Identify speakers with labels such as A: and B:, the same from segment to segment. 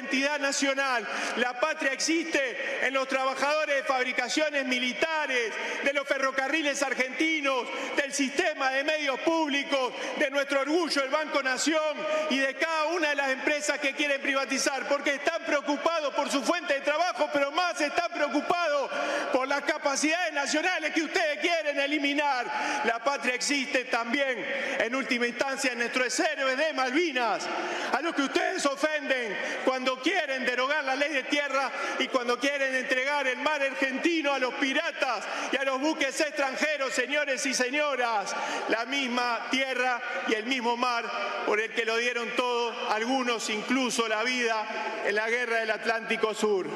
A: identidad nacional. La patria existe en los trabajadores de fabricaciones militares, de los ferrocarriles argentinos, del sistema de medios públicos, de nuestro orgullo, el Banco Nación y de cada una de las empresas que quieren privatizar, porque están preocupados por su fuente de trabajo, pero más están preocupados por las capacidades nacionales que ustedes quieren eliminar. La patria existe también, en última instancia, en nuestros héroes de Malvinas, a los que ustedes ofenden cuando quieren derogar la ley de tierra y cuando quieren entregar el mar argentino a los piratas y a los buques extranjeros, señores y señoras, la misma tierra y el mismo mar por el que lo dieron todo, algunos incluso la vida en la guerra del Atlántico Sur.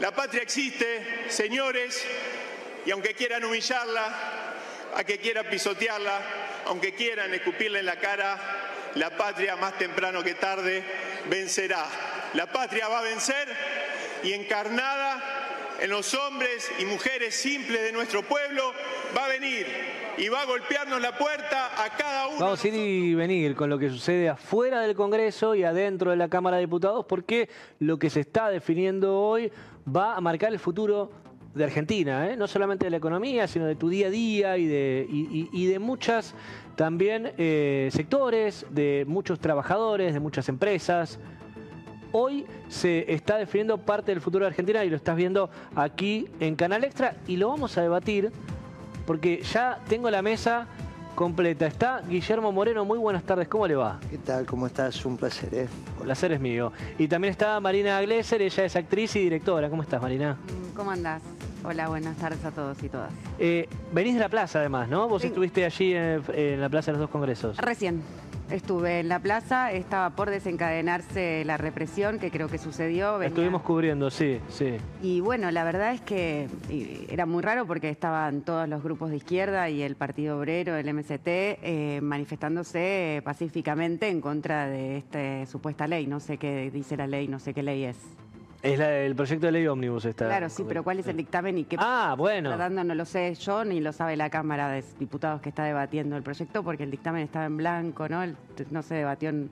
A: La patria existe, señores, y aunque quieran humillarla, a que quieran pisotearla, aunque quieran escupirla en la cara, la patria más temprano que tarde vencerá. La patria va a vencer y encarnada en los hombres y mujeres simples de nuestro pueblo va a venir y va a golpearnos la puerta a cada uno.
B: Vamos a ir y venir con lo que sucede afuera del Congreso y adentro de la Cámara de Diputados, porque lo que se está definiendo hoy va a marcar el futuro de Argentina, ¿eh? no solamente de la economía, sino de tu día a día y de, y, de muchas también eh, sectores, de muchos trabajadores, de muchas empresas. Hoy se está definiendo parte del futuro de Argentina y lo estás viendo aquí en Canal Extra y lo vamos a debatir porque ya tengo la mesa completa. Está Guillermo Moreno, muy buenas tardes, ¿cómo le va?
C: ¿Qué tal? ¿Cómo estás? Un placer, ¿eh?
B: El placer es mío. Y también está Marina Glesser, ella es actriz y directora. ¿Cómo estás, Marina?
D: ¿Cómo andás? Hola, buenas tardes a todos y todas.
B: Eh, venís de la plaza, además, ¿no? Vos estuviste allí en, la plaza de los dos congresos.
D: Recién. Estuve en la plaza, estaba por desencadenarse la represión que creo que sucedió.
B: Estuvimos cubriendo, sí, sí.
D: Y bueno, la verdad es que era muy raro porque estaban todos los grupos de izquierda y el Partido Obrero, el MST, eh, manifestándose pacíficamente en contra de esta supuesta ley. No sé qué dice la ley, no sé qué ley es.
B: Es el proyecto de ley ómnibus está.
D: Claro, sí, pero ¿cuál es el dictamen y qué
B: ah, bueno.
D: está dando? No lo sé yo ni lo sabe la Cámara de Diputados que está debatiendo el proyecto porque el dictamen estaba en blanco, ¿no? no se debatió en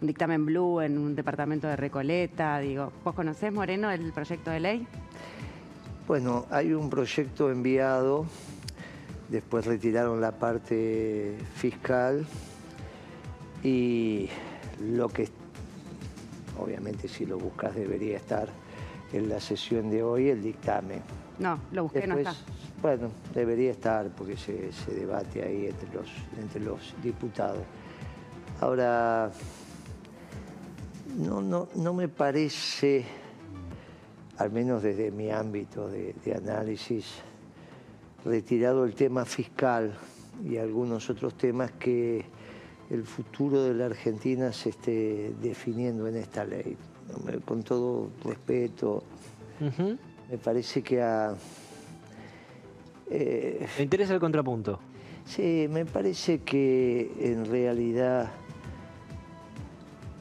D: un dictamen blue en un departamento de Recoleta. Digo, ¿vos conocés, Moreno, el proyecto de ley?
C: Bueno, hay un proyecto enviado, después retiraron la parte fiscal y lo que obviamente si lo buscas debería estar en la sesión de hoy el dictamen.
D: No, lo busqué, no está.
C: Bueno, debería estar porque se, debate ahí entre los, entre los diputados. Ahora, no, no, no me parece, al menos desde mi ámbito de análisis, retirado el tema fiscal y algunos otros temas que el futuro de la Argentina se esté definiendo en esta ley. Con todo respeto, me parece que a...
B: Eh, ¿Me interesa el contrapunto?
C: Sí, me parece que en realidad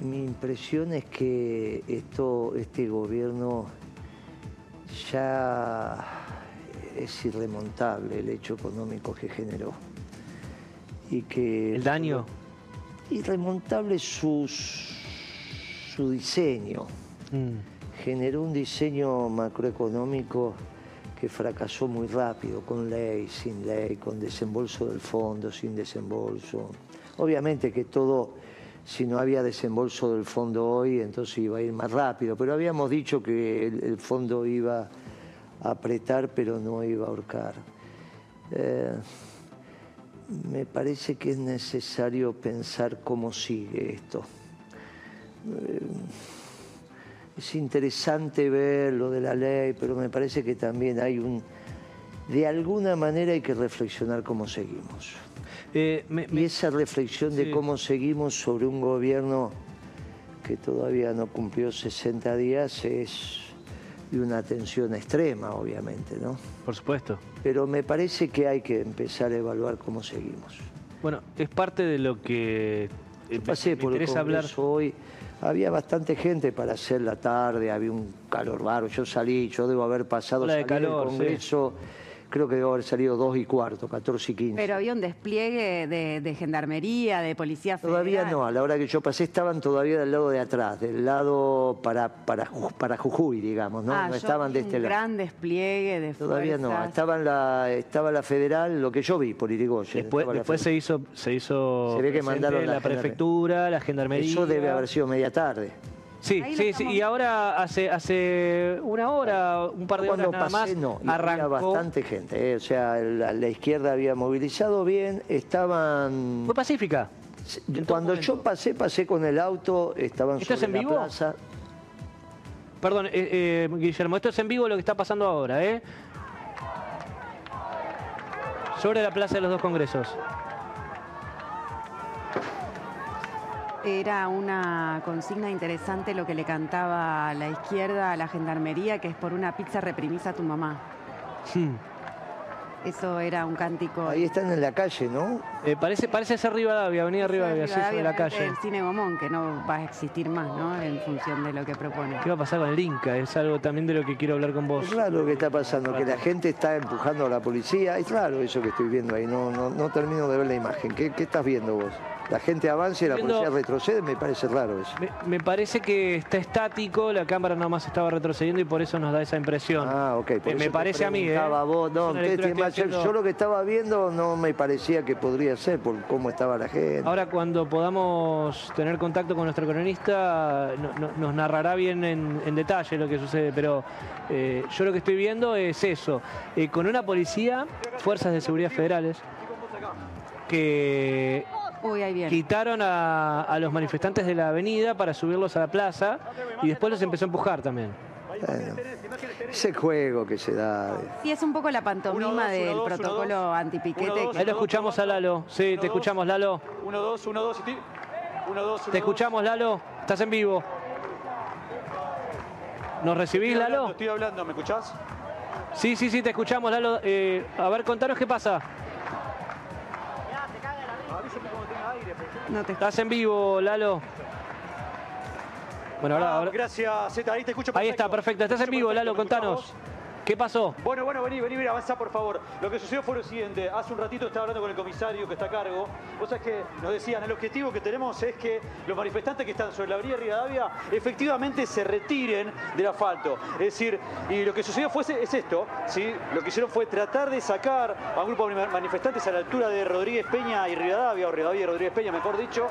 C: mi impresión es que esto, este gobierno ya es irremontable el hecho económico que generó.
B: Y que ¿El daño?
C: Irremontable su diseño. Mm. Generó un diseño macroeconómico que fracasó muy rápido, con ley, sin ley, con desembolso del fondo, sin desembolso. Obviamente que todo, si no había desembolso del fondo hoy, entonces iba a ir más rápido, pero habíamos dicho que el, fondo iba a apretar, pero no iba a ahorcar. Eh, me parece que es necesario pensar cómo sigue esto. Eh, es interesante ver lo de la ley, pero me parece que también hay un... De alguna manera hay que reflexionar cómo seguimos. Eh, y esa reflexión de cómo seguimos sobre un gobierno que todavía no cumplió 60 días es de una atención extrema, obviamente, ¿no?
B: Por supuesto.
C: Pero me parece que hay que empezar a evaluar cómo seguimos.
B: Bueno, es parte de lo que
C: Yo pasé por el hablar hoy. Había bastante gente para hacer la tarde, había un calor raro. Yo salí, yo debo haber pasado
B: el Congreso
C: creo que debe haber salido 2 y cuarto, 14 y 15.
D: Pero había un despliegue de, gendarmería, de policía federal.
C: Todavía no, a la hora que yo pasé estaban todavía del lado de atrás, del lado para, para, para Jujuy, digamos, ¿no?
D: Ah,
C: no estaban de este
D: un
C: lado.
D: gran despliegue de
C: Todavía no, estaba, la, estaba la federal, lo que yo vi por Irigoyen.
B: Después, después se hizo, se hizo
C: se ve que mandaron
B: la, prefectura, la gendarmería.
C: Eso debe haber sido media tarde.
B: Sí, sí, sí. Y ahora hace hace una hora, un par de horas nada más,
C: no, arrancó... bastante gente. Eh, o sea, la, izquierda había movilizado bien, estaban...
B: ¿Fue pacífica?
C: Cuando yo pasé, pasé con el auto, estaban
B: ¿Esto es en vivo?
C: plaza.
B: Perdón, eh, eh, Guillermo, esto es en vivo lo que está pasando ahora, ¿eh? Sobre la plaza de los dos congresos.
D: Era una consigna interesante lo que le cantaba la izquierda a la gendarmería, que es por una pizza reprimisa a tu mamá. Hmm. Eso era un cántico.
C: Ahí están en la calle, ¿no?
B: Eh, parece, parece ser Rivadavia, Avenida Rivadavia, sí, sobre la calle.
D: El cine Gomón, que no va a existir más, ¿no? En función de lo que propone.
B: ¿Qué va a pasar con el Inca? Es algo también de lo que quiero hablar con vos.
C: Es raro lo que está pasando, que la gente está empujando a la policía. Es raro eso que estoy viendo ahí, no, no, no termino de ver la imagen. ¿Qué, qué estás viendo vos? La gente avanza y la policía retrocede, me parece raro eso.
B: Me, parece que está estático, la cámara nomás estaba retrocediendo y por eso nos da esa impresión.
C: Ah, ok.
B: me parece a mí, ¿eh?
C: yo lo que estaba viendo no me parecía que podría ser por cómo estaba la gente.
B: Ahora cuando podamos tener contacto con nuestro cronista nos narrará bien en, detalle lo que sucede, pero eh, yo lo que estoy viendo es eso. Eh, con una policía, fuerzas de seguridad federales, que Quitaron a, los manifestantes de la avenida para subirlos a la plaza y después los empezó a empujar también.
C: ese juego que se da.
D: Sí, es un poco la pantomima del protocolo antipiquete.
B: Ahí lo escuchamos a Lalo. Sí, te escuchamos, Lalo.
E: Uno, dos, uno, dos. Uno, dos,
B: te escuchamos, Lalo. Estás en vivo. ¿Nos recibís, Lalo?
E: estoy hablando, ¿me escuchás?
B: Sí, sí, sí, te escuchamos, Lalo. Eh, a ver, contanos qué pasa. No te... Estás en vivo, Lalo.
E: Bueno, ahora, ah, Gracias, Zeta. Ahí te escucho perfecto.
B: Ahí está, perfecto. Estás en vivo, Lalo, contanos. ¿Qué pasó?
E: Bueno, bueno, vení, vení, avanza por favor. Lo que sucedió fue lo siguiente. Hace un ratito estaba hablando con el comisario que está a cargo. Cosas que nos decían, el objetivo que tenemos es que los manifestantes que están sobre la avenida Rivadavia efectivamente se retiren del asfalto. Es decir, y lo que sucedió fue es esto, ¿sí? Lo que hicieron fue tratar de sacar a un grupo de manifestantes a la altura de Rodríguez Peña y Rivadavia, o Rivadavia y Rodríguez Peña, mejor dicho.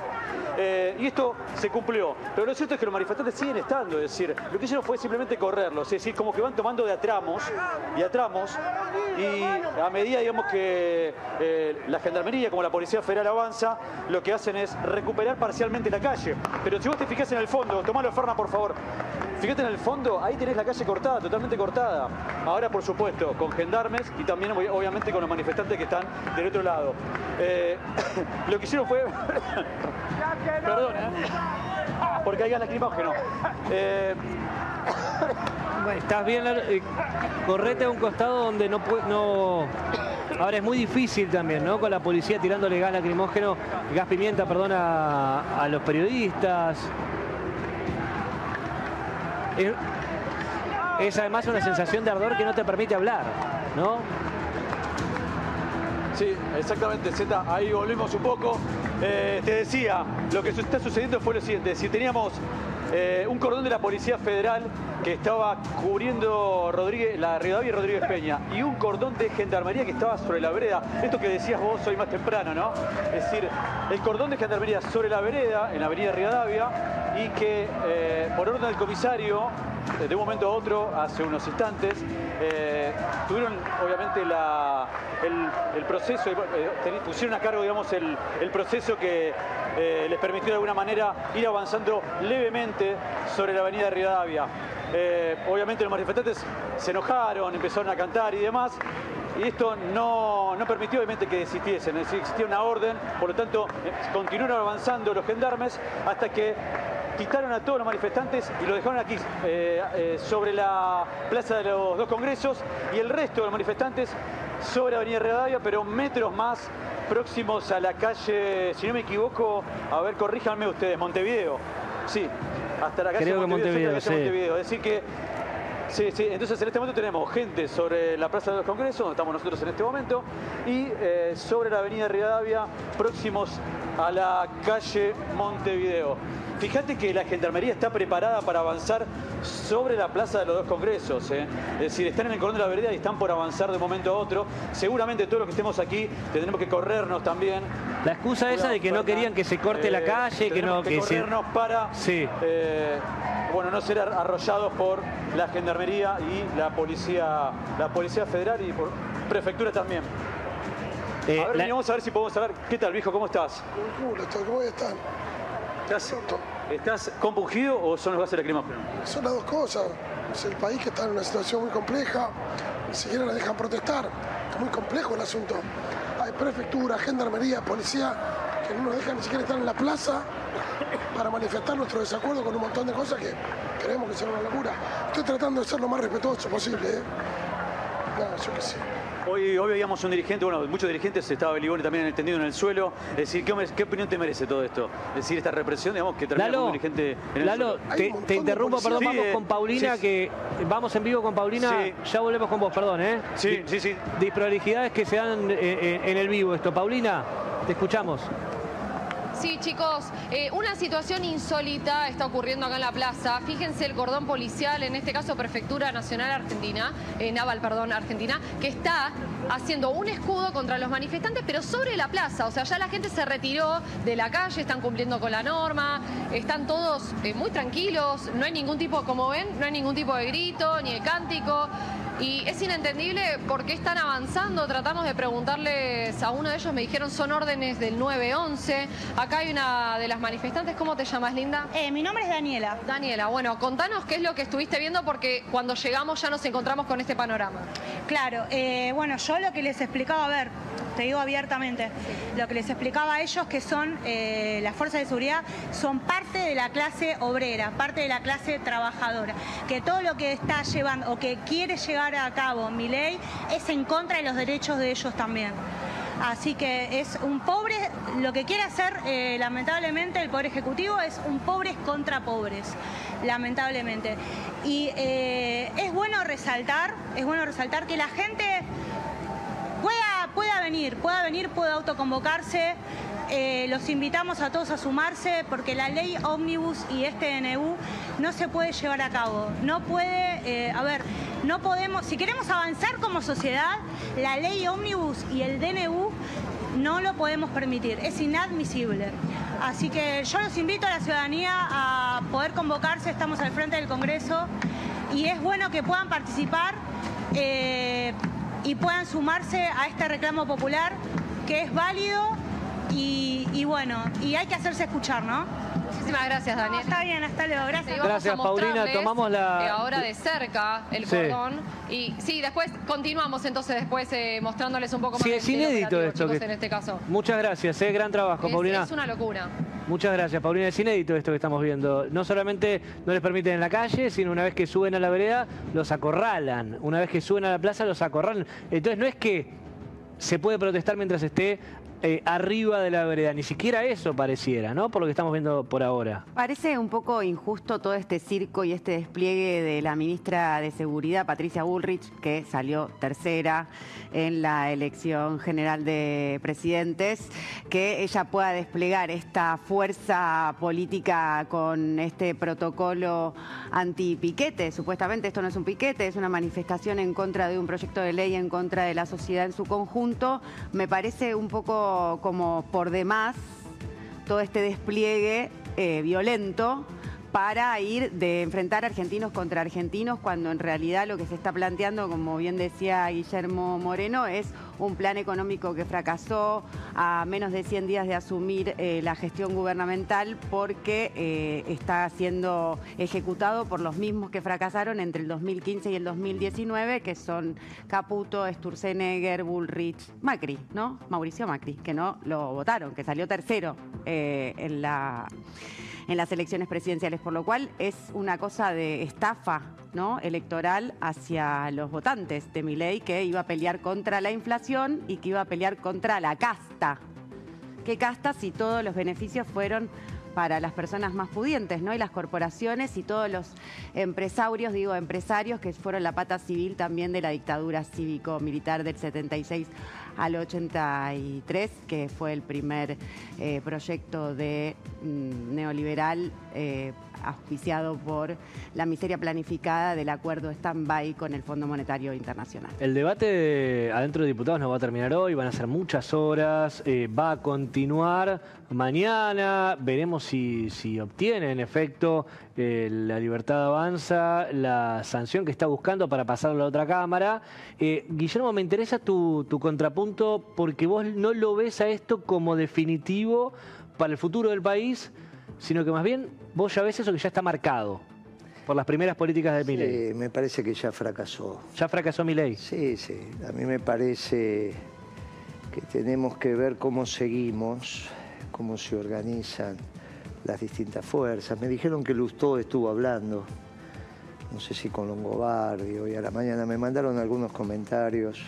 E: Eh, y esto se cumplió. Pero lo cierto es que los manifestantes siguen estando. Es decir, lo que hicieron fue simplemente correrlos. Es decir, como que van tomando de a tramos. Y a medida, digamos, que eh, la Gendarmería, como la Policía Federal avanza, lo que hacen es recuperar parcialmente la calle. Pero si vos te fijas en el fondo, tomalo, Ferna, por favor. Fíjate en el fondo, ahí tenés la calle cortada, totalmente cortada. Ahora, por supuesto, con gendarmes y también, obviamente, con los manifestantes que están del otro lado. Eh, lo que hicieron fue... Perdón, ¿eh? Porque hay lacrimógeno. Eh,
B: Estás bien, eh, correte a un costado donde no puede. Ahora es muy difícil también, ¿no? Con la policía tirándole gas lacrimógeno, gas pimienta, perdón, a, los periodistas. Es, además una sensación de ardor que no te permite hablar, ¿no?
E: Sí, exactamente, Z. Ahí volvimos un poco. Eh, te decía, lo que está sucediendo fue lo siguiente. Si teníamos eh, un cordón de la Policía Federal que estaba cubriendo Rodríguez, la Rivadavia y Rodríguez Peña y un cordón de gendarmería que estaba sobre la vereda. Esto que decías vos hoy más temprano, ¿no? Es decir, el cordón de gendarmería sobre la vereda, en la avenida Rivadavia, y que eh, por orden del comisario, de un momento a otro, hace unos instantes, eh, tuvieron obviamente el, proceso, pusieron a cargo, digamos, el, el proceso que eh, les permitió de alguna manera ir avanzando levemente sobre la avenida Rivadavia. Eh, obviamente los manifestantes se enojaron, empezaron a cantar y demás, y esto no, permitió obviamente que desistiesen, es decir, existía una orden, por lo tanto eh, continuaron avanzando los gendarmes hasta que quitaron a todos los manifestantes y lo dejaron aquí sobre la plaza de los dos congresos y el resto de los manifestantes sobre la avenida Rivadavia, pero metros más próximos a la calle, si no me equivoco, a ver, corríjanme ustedes, Montevideo. Sí, hasta la calle
B: Creo Montevideo,
E: que Montevideo,
B: Montevideo.
E: Es decir que Sí, sí, entonces en este momento tenemos gente sobre la Plaza de los Congresos, donde estamos nosotros en este momento, y eh, sobre la Avenida Rivadavia, próximos a la calle Montevideo. Fíjate que la Gendarmería está preparada para avanzar sobre la Plaza de los dos Congresos. ¿eh? Es decir, están en el cordón de la vereda y están por avanzar de un momento a otro. Seguramente todos los que estemos aquí tendremos que corrernos también.
B: La excusa esa de que no querían que se corte la
E: Eh,
B: calle, que no...
E: tenemos que,
B: Que se-
E: corrernos para
B: Sí.
E: eh, bueno, no ser ar- arrollados por la Gendarmería y la Policía, la Policía Federal y por Prefectura también.
B: eh,
E: a ver,
B: la-
E: vení, vamos a ver si podemos hablar. ¿Qué tal, viejo? ¿Cómo estás?
F: Un culo, esto, ¿cómo voy a estar?
E: ¿Estás, estás compungido o son los gases lacrimógenos?
F: Son las dos cosas. Es el país que está en una situación muy compleja, ni siquiera la dejan protestar. Es muy complejo el asunto. Hay prefectura, gendarmería, policía, que no nos dejan ni siquiera estar en la plaza para manifestar nuestro desacuerdo con un montón de cosas que creemos que son una locura. Estoy tratando de ser lo más respetuoso posible, ¿eh? No, yo qué sé.
E: Hoy, hoy veíamos un dirigente, bueno, muchos dirigentes, estaba Beliboni también entendido en el suelo. Es decir, ¿qué, ¿qué opinión te merece todo esto? Es decir, esta represión, digamos, que termina con un dirigente en el
B: Lalo,
E: suelo.
B: Te, te interrumpo, perdón,
E: Sí,
B: vamos
E: eh,
B: con Paulina,
E: sí.
B: que vamos en vivo con Paulina,
E: Sí.
B: ya volvemos con vos, perdón, ¿eh?
E: Sí,
B: Di-
E: sí, sí.
B: Disprolijidades que se dan eh, eh, en el vivo esto. Paulina, te escuchamos.
G: Sí, chicos, eh, una situación insólita está ocurriendo acá en la plaza. Fíjense el cordón policial, en este caso Prefectura Nacional Argentina, eh, Naval, perdón, Argentina, que está haciendo un escudo contra los manifestantes, pero sobre la plaza. O sea, ya la gente se retiró de la calle, están cumpliendo con la norma, están todos eh, muy tranquilos, no hay ningún tipo, como ven, no hay ningún tipo de grito ni de cántico. Y es inentendible por qué están avanzando. Tratamos de preguntarles a uno de ellos, me dijeron son órdenes del 911. Acá hay una de las manifestantes. ¿Cómo te llamas, Linda?
H: Eh, mi nombre es Daniela.
G: Daniela, bueno, contanos qué es lo que estuviste viendo porque cuando llegamos ya nos encontramos con este panorama.
H: Claro, eh, bueno, yo lo que les explicaba, a ver, te digo abiertamente, lo que les explicaba a ellos que son eh, las fuerzas de seguridad, son parte de la clase obrera, parte de la clase trabajadora, que todo lo que está llevando o que quiere a cabo mi ley es en contra de los derechos de ellos también. Así que es un pobre, lo que quiere hacer eh, lamentablemente el Poder Ejecutivo es un pobres contra pobres, lamentablemente. Y eh, es bueno resaltar, es bueno resaltar que la gente pueda, pueda venir, pueda venir, pueda autoconvocarse. Eh, los invitamos a todos a sumarse porque la ley ómnibus y este DNU no se puede llevar a cabo. No puede, eh, a ver, no podemos, si queremos avanzar como sociedad, la ley ómnibus y el DNU no lo podemos permitir, es inadmisible. Así que yo los invito a la ciudadanía a poder convocarse, estamos al frente del Congreso y es bueno que puedan participar eh, y puedan sumarse a este reclamo popular que es válido y, y bueno, y hay que hacerse escuchar, ¿no?
G: Muchísimas gracias,
H: No,
G: Daniela.
H: está bien, hasta luego, gracias.
B: Gracias, Paulina. Tomamos la-
G: eh, ahora de cerca el
B: Sí.
G: cordón. Y sí, después continuamos entonces después eh, mostrándoles un poco más
B: Sí, es inédito esto.
G: chicos,
B: que-
G: en este caso.
B: Muchas gracias, eh, gran trabajo,
G: Es,
B: Paulina.
G: es una locura.
B: Muchas gracias, Paulina. Es inédito esto que estamos viendo. No solamente no les permiten en la calle, sino una vez que suben a la vereda, los acorralan. Una vez que suben a la plaza, los acorralan. Entonces no es que se puede protestar mientras esté eh, arriba de la vereda. Ni siquiera eso pareciera, ¿no? Por lo que estamos viendo por ahora.
D: Parece un poco injusto todo este circo y este despliegue de la ministra de Seguridad, Patricia Bullrich, que salió tercera en la elección general de presidentes, que ella pueda desplegar esta fuerza política con este protocolo anti-piquete. Supuestamente esto no es un piquete, es una manifestación en contra de un proyecto de ley, en contra de la sociedad en su conjunto. Me parece un poco como por demás todo este despliegue eh, violento para ir de enfrentar argentinos contra argentinos cuando en realidad lo que se está planteando, como bien decía Guillermo Moreno, es un plan económico que fracasó a menos de 100 días de asumir eh, la gestión gubernamental porque eh, está siendo ejecutado por los mismos que fracasaron entre el 2015 y el 2019, que son Caputo, Sturzenegger, Bullrich, Macri, ¿no? Mauricio Macri, que no lo votaron, que salió tercero eh, en la en las elecciones presidenciales, por lo cual es una cosa de estafa electoral hacia los votantes de Milei que iba a pelear contra la inflación y que iba a pelear contra la casta. ¿Qué casta si todos los beneficios fueron para las personas más pudientes. Y las corporaciones y todos los empresarios, digo, empresarios que fueron la pata civil también de la dictadura cívico-militar del 76 al 83, que fue el primer eh, proyecto de mm, neoliberal eh, auspiciado por la miseria planificada del acuerdo stand-by con el Fondo Monetario Internacional.
B: El debate adentro de diputados no va a terminar hoy, van a ser muchas horas, eh, va a continuar mañana, veremos si, obtiene en efecto eh, la libertad avanza, la sanción que está buscando para pasarlo a la otra Cámara. Eh, Guillermo, me interesa tu contrapunto porque vos no lo ves a esto como definitivo para el futuro del país, sino que más bien vos ya ves eso que ya está marcado por las primeras políticas de Milei.
C: Sí, me parece que ya fracasó.
B: ¿Ya fracasó Milei?
C: Sí, sí. A mí me parece que tenemos que ver cómo seguimos, cómo se organizan las distintas fuerzas. Me dijeron que Lustó estuvo hablando, no sé si con Longobardi, hoy a la mañana me mandaron algunos comentarios.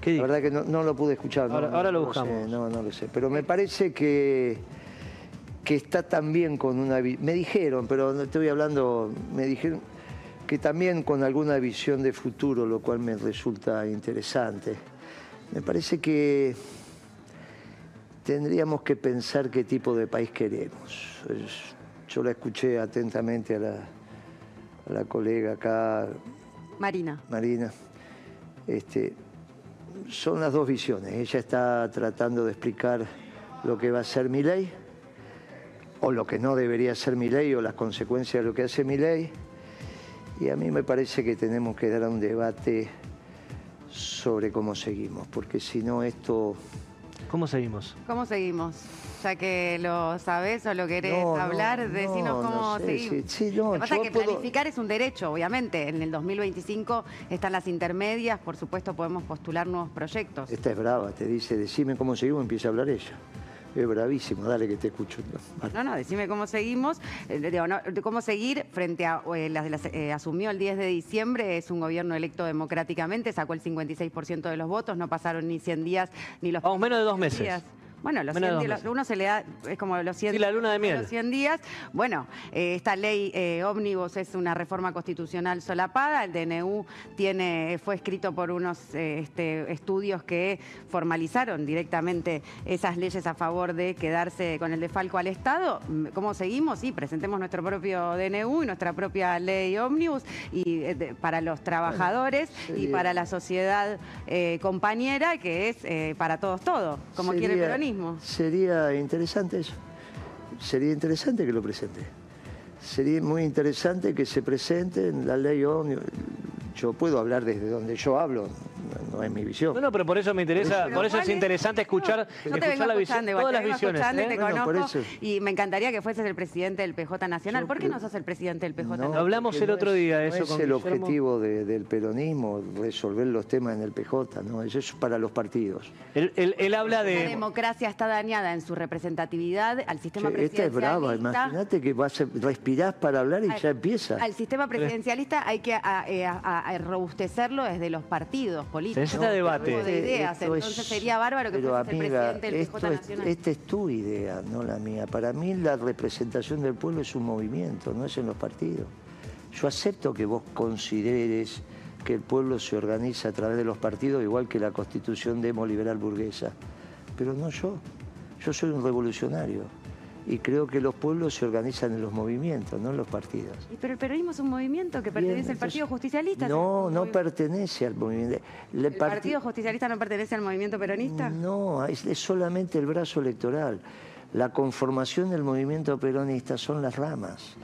B: ¿Qué
C: La verdad que no, no lo pude escuchar.
B: Ahora-
C: no,
B: ahora lo
C: no
B: buscamos.
C: sé, no, no lo sé. Pero me parece que, que está también con una... Me dijeron, pero no estoy hablando... Me dijeron que también con alguna visión de futuro, lo cual me resulta interesante. Me parece que tendríamos que pensar qué tipo de país queremos. Yo la escuché atentamente a la, a la colega acá,
D: Marina.
C: Marina. Este, son las dos visiones. Ella está tratando de explicar lo que va a ser mi ley, o lo que no debería ser mi ley, o las consecuencias de lo que hace mi ley. Y a mí me parece que tenemos que dar un debate sobre cómo seguimos, porque si no esto...
B: ¿Cómo seguimos?
D: ¿Cómo seguimos? Ya que lo sabés o lo querés
C: No,
D: hablar,
C: no,
D: decinos
C: no
D: cómo
C: sé,
D: seguimos.
C: sí, sí, no,
D: lo que pasa es que
C: puedo-
D: planificar es un derecho, obviamente. En el 2025 están las intermedias, por supuesto podemos postular nuevos proyectos.
C: Esta es brava, te dice, decime cómo seguimos, empieza a hablar ella. Es bravísimo, dale que te escucho. Vale.
D: No, no, decime cómo seguimos, eh, digo, no, de cómo seguir frente a eh, las, las, eh, asumió el 10 de diciembre, es un gobierno electo democráticamente, sacó el 56% de los votos, no pasaron ni 100 días ni los
B: Vamos, menos de dos
D: 100
B: meses.
D: días. Bueno, los
B: Menos de
D: 100
B: dos
D: días,
B: meses.
D: uno se le da, es como los 100
B: Sí, la luna de miel.
D: los 100 días. Bueno, eh, esta ley eh, ómnibus es una reforma constitucional solapada. El DNU tiene, fue escrito por unos eh, este, estudios que formalizaron directamente esas leyes a favor de quedarse con el defalco al Estado. ¿Cómo seguimos? Sí, presentemos nuestro propio DNU y nuestra propia ley ómnibus y, eh, de- para los trabajadores y para la sociedad eh, compañera, que es eh, para todos todo, como quiere el
C: Sería-
D: peronismo.
C: Sería interesante eso. Sería interesante que lo presente. Sería muy interesante que se presente en la ley ómnibus. Yo puedo hablar desde donde yo hablo, no, no es mi visión.
B: No, no, pero por eso me interesa,
D: Pero
B: por eso es
D: ¿cuál es?
B: interesante escuchar,
D: te
B: escuchar la visión,
D: igual,
B: todas
D: te
B: las visiones. ¿eh?
D: te
C: Bueno, por
D: conozco
C: eso.
D: y me encantaría que fueses el presidente del PJ Nacional.
C: Yo
D: ¿Por qué no sos el presidente del PJ
C: No,
D: Nacional?
B: Hablamos el otro día
C: no
B: eso
C: es
B: con
C: el
B: Guillermo.
C: objetivo de- del peronismo, resolver los temas en el PJ, no, eso es para los partidos.
B: Él, él- él habla
D: La
B: de...
D: democracia está dañada en su representatividad al sistema
C: Che, esta es brava,
D: presidencialista.
C: imagínate que vas a, respirás para hablar y
D: Al-
C: ya empieza.
D: Al sistema presidencialista hay que a- eh, a- a- a robustecerlo desde los partidos políticos.
B: Necesita debate.
D: Tipo de ideas.
C: Esto es-
D: Entonces sería bárbaro que
C: pero,
D: fueses el presidente del
C: esto
D: PJ
C: es-
D: Nacional.
C: Esta es tu idea, no la mía. Para mí la representación del pueblo es un movimiento, no es en los partidos. Yo acepto que vos consideres que el pueblo se organiza a través de los partidos, igual que la constitución demoliberal burguesa. Pero no yo. Yo soy un revolucionario. Y creo que los pueblos se organizan en los movimientos, no en los partidos.
D: Pero el peronismo es un movimiento que pertenece
C: Bien,
D: al Partido Justicialista.
C: No, no pertenece al movimiento. El
D: ¿El
C: parti-
D: Partido Justicialista no pertenece al movimiento peronista?
C: No, es, es solamente el brazo electoral. La conformación del movimiento peronista son las ramas.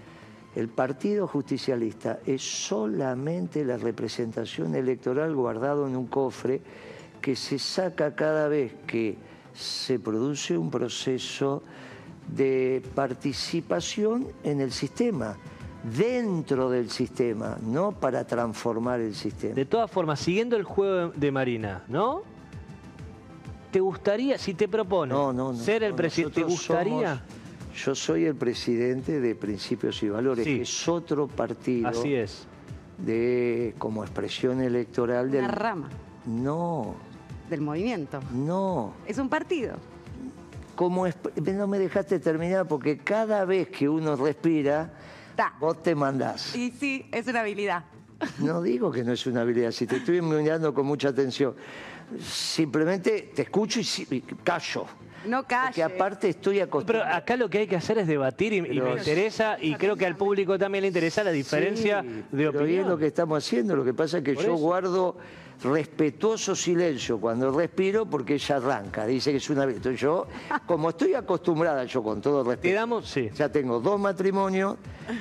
C: El Partido Justicialista es solamente la representación electoral guardado en un cofre que se saca cada vez que se produce un proceso de participación en el sistema, dentro del sistema, no para transformar el sistema.
B: De todas formas, siguiendo el juego de Marina, ¿no? ¿Te gustaría, si te propone
C: No, no, no.
B: ser el
C: No,
B: presidente, ¿te gustaría?
C: somos- yo soy el presidente de Principios y Valores,
B: Sí.
C: que es otro partido
B: Así es.
C: de como expresión electoral del.
D: Una rama
C: No,
D: del movimiento.
C: no.
D: Es un partido.
C: Como es- no me dejaste terminar porque cada vez que uno respira,
D: Ta.
C: vos te mandás.
D: Y sí, es una habilidad.
C: No digo que no es una habilidad, si te estoy mirando con mucha atención. Simplemente te escucho y, callo.
D: No
C: Porque
D: calle.
C: aparte estoy
B: Pero
C: acostumbrado.
B: acá lo que hay que hacer es debatir y, y
C: Pero-
B: me interesa, y creo que al público también le interesa la diferencia
C: Sí,
B: de
C: pero
B: opinión.
C: es lo que estamos haciendo. Lo que pasa es que
B: Por
C: yo
B: eso.
C: guardo respetuoso silencio cuando respiro porque ella arranca. Dice que es una... Entonces yo, como estoy acostumbrada, yo con todo
B: Te
C: respeto,
B: damos, sí.
C: ya tengo dos matrimonios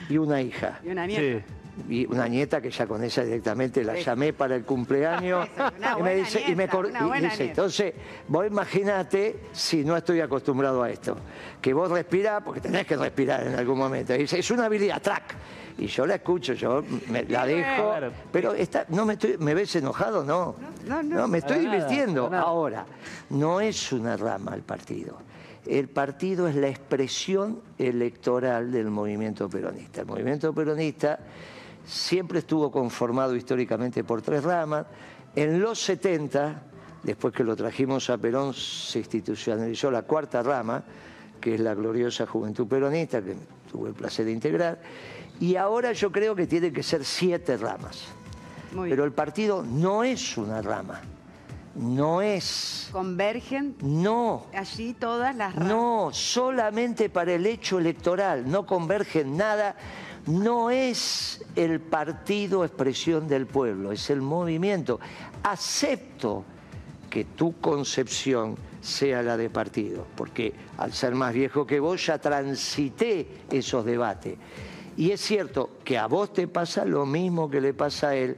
C: y una hija.
D: Y una nieta.
B: Sí.
C: y una nieta que ya con ella directamente la
D: Sí.
C: llamé para el cumpleaños y me dice y me
D: nieta,
C: cor-
D: una
C: y dice,
D: nieta.
C: entonces vos imaginate si no estoy acostumbrado a esto que vos respirás porque tenés que respirar en algún momento y dice es una habilidad track y yo la escucho yo me- la dejo pero está, no me estoy me ves enojado no
D: No, no.
C: me estoy
B: nada,
C: divirtiendo ahora no es una rama el partido el partido es la expresión electoral del movimiento peronista. El movimiento peronista siempre estuvo conformado históricamente por tres ramas. En los 70, después que lo trajimos a Perón, se institucionalizó la cuarta rama, que es la gloriosa Juventud Peronista, que tuve el placer de integrar. Y ahora yo creo que tiene que ser siete ramas.
D: Muy
C: Pero el partido no es una rama. No es.
D: Convergen
C: No.
D: allí todas las ramas.
C: No, solamente para el hecho electoral, no converge en nada. No es el partido expresión del pueblo, es el movimiento. Acepto que tu concepción sea la de partido, porque al ser más viejo que vos ya transité esos debates. Y es cierto que a vos te pasa lo mismo que le pasa a él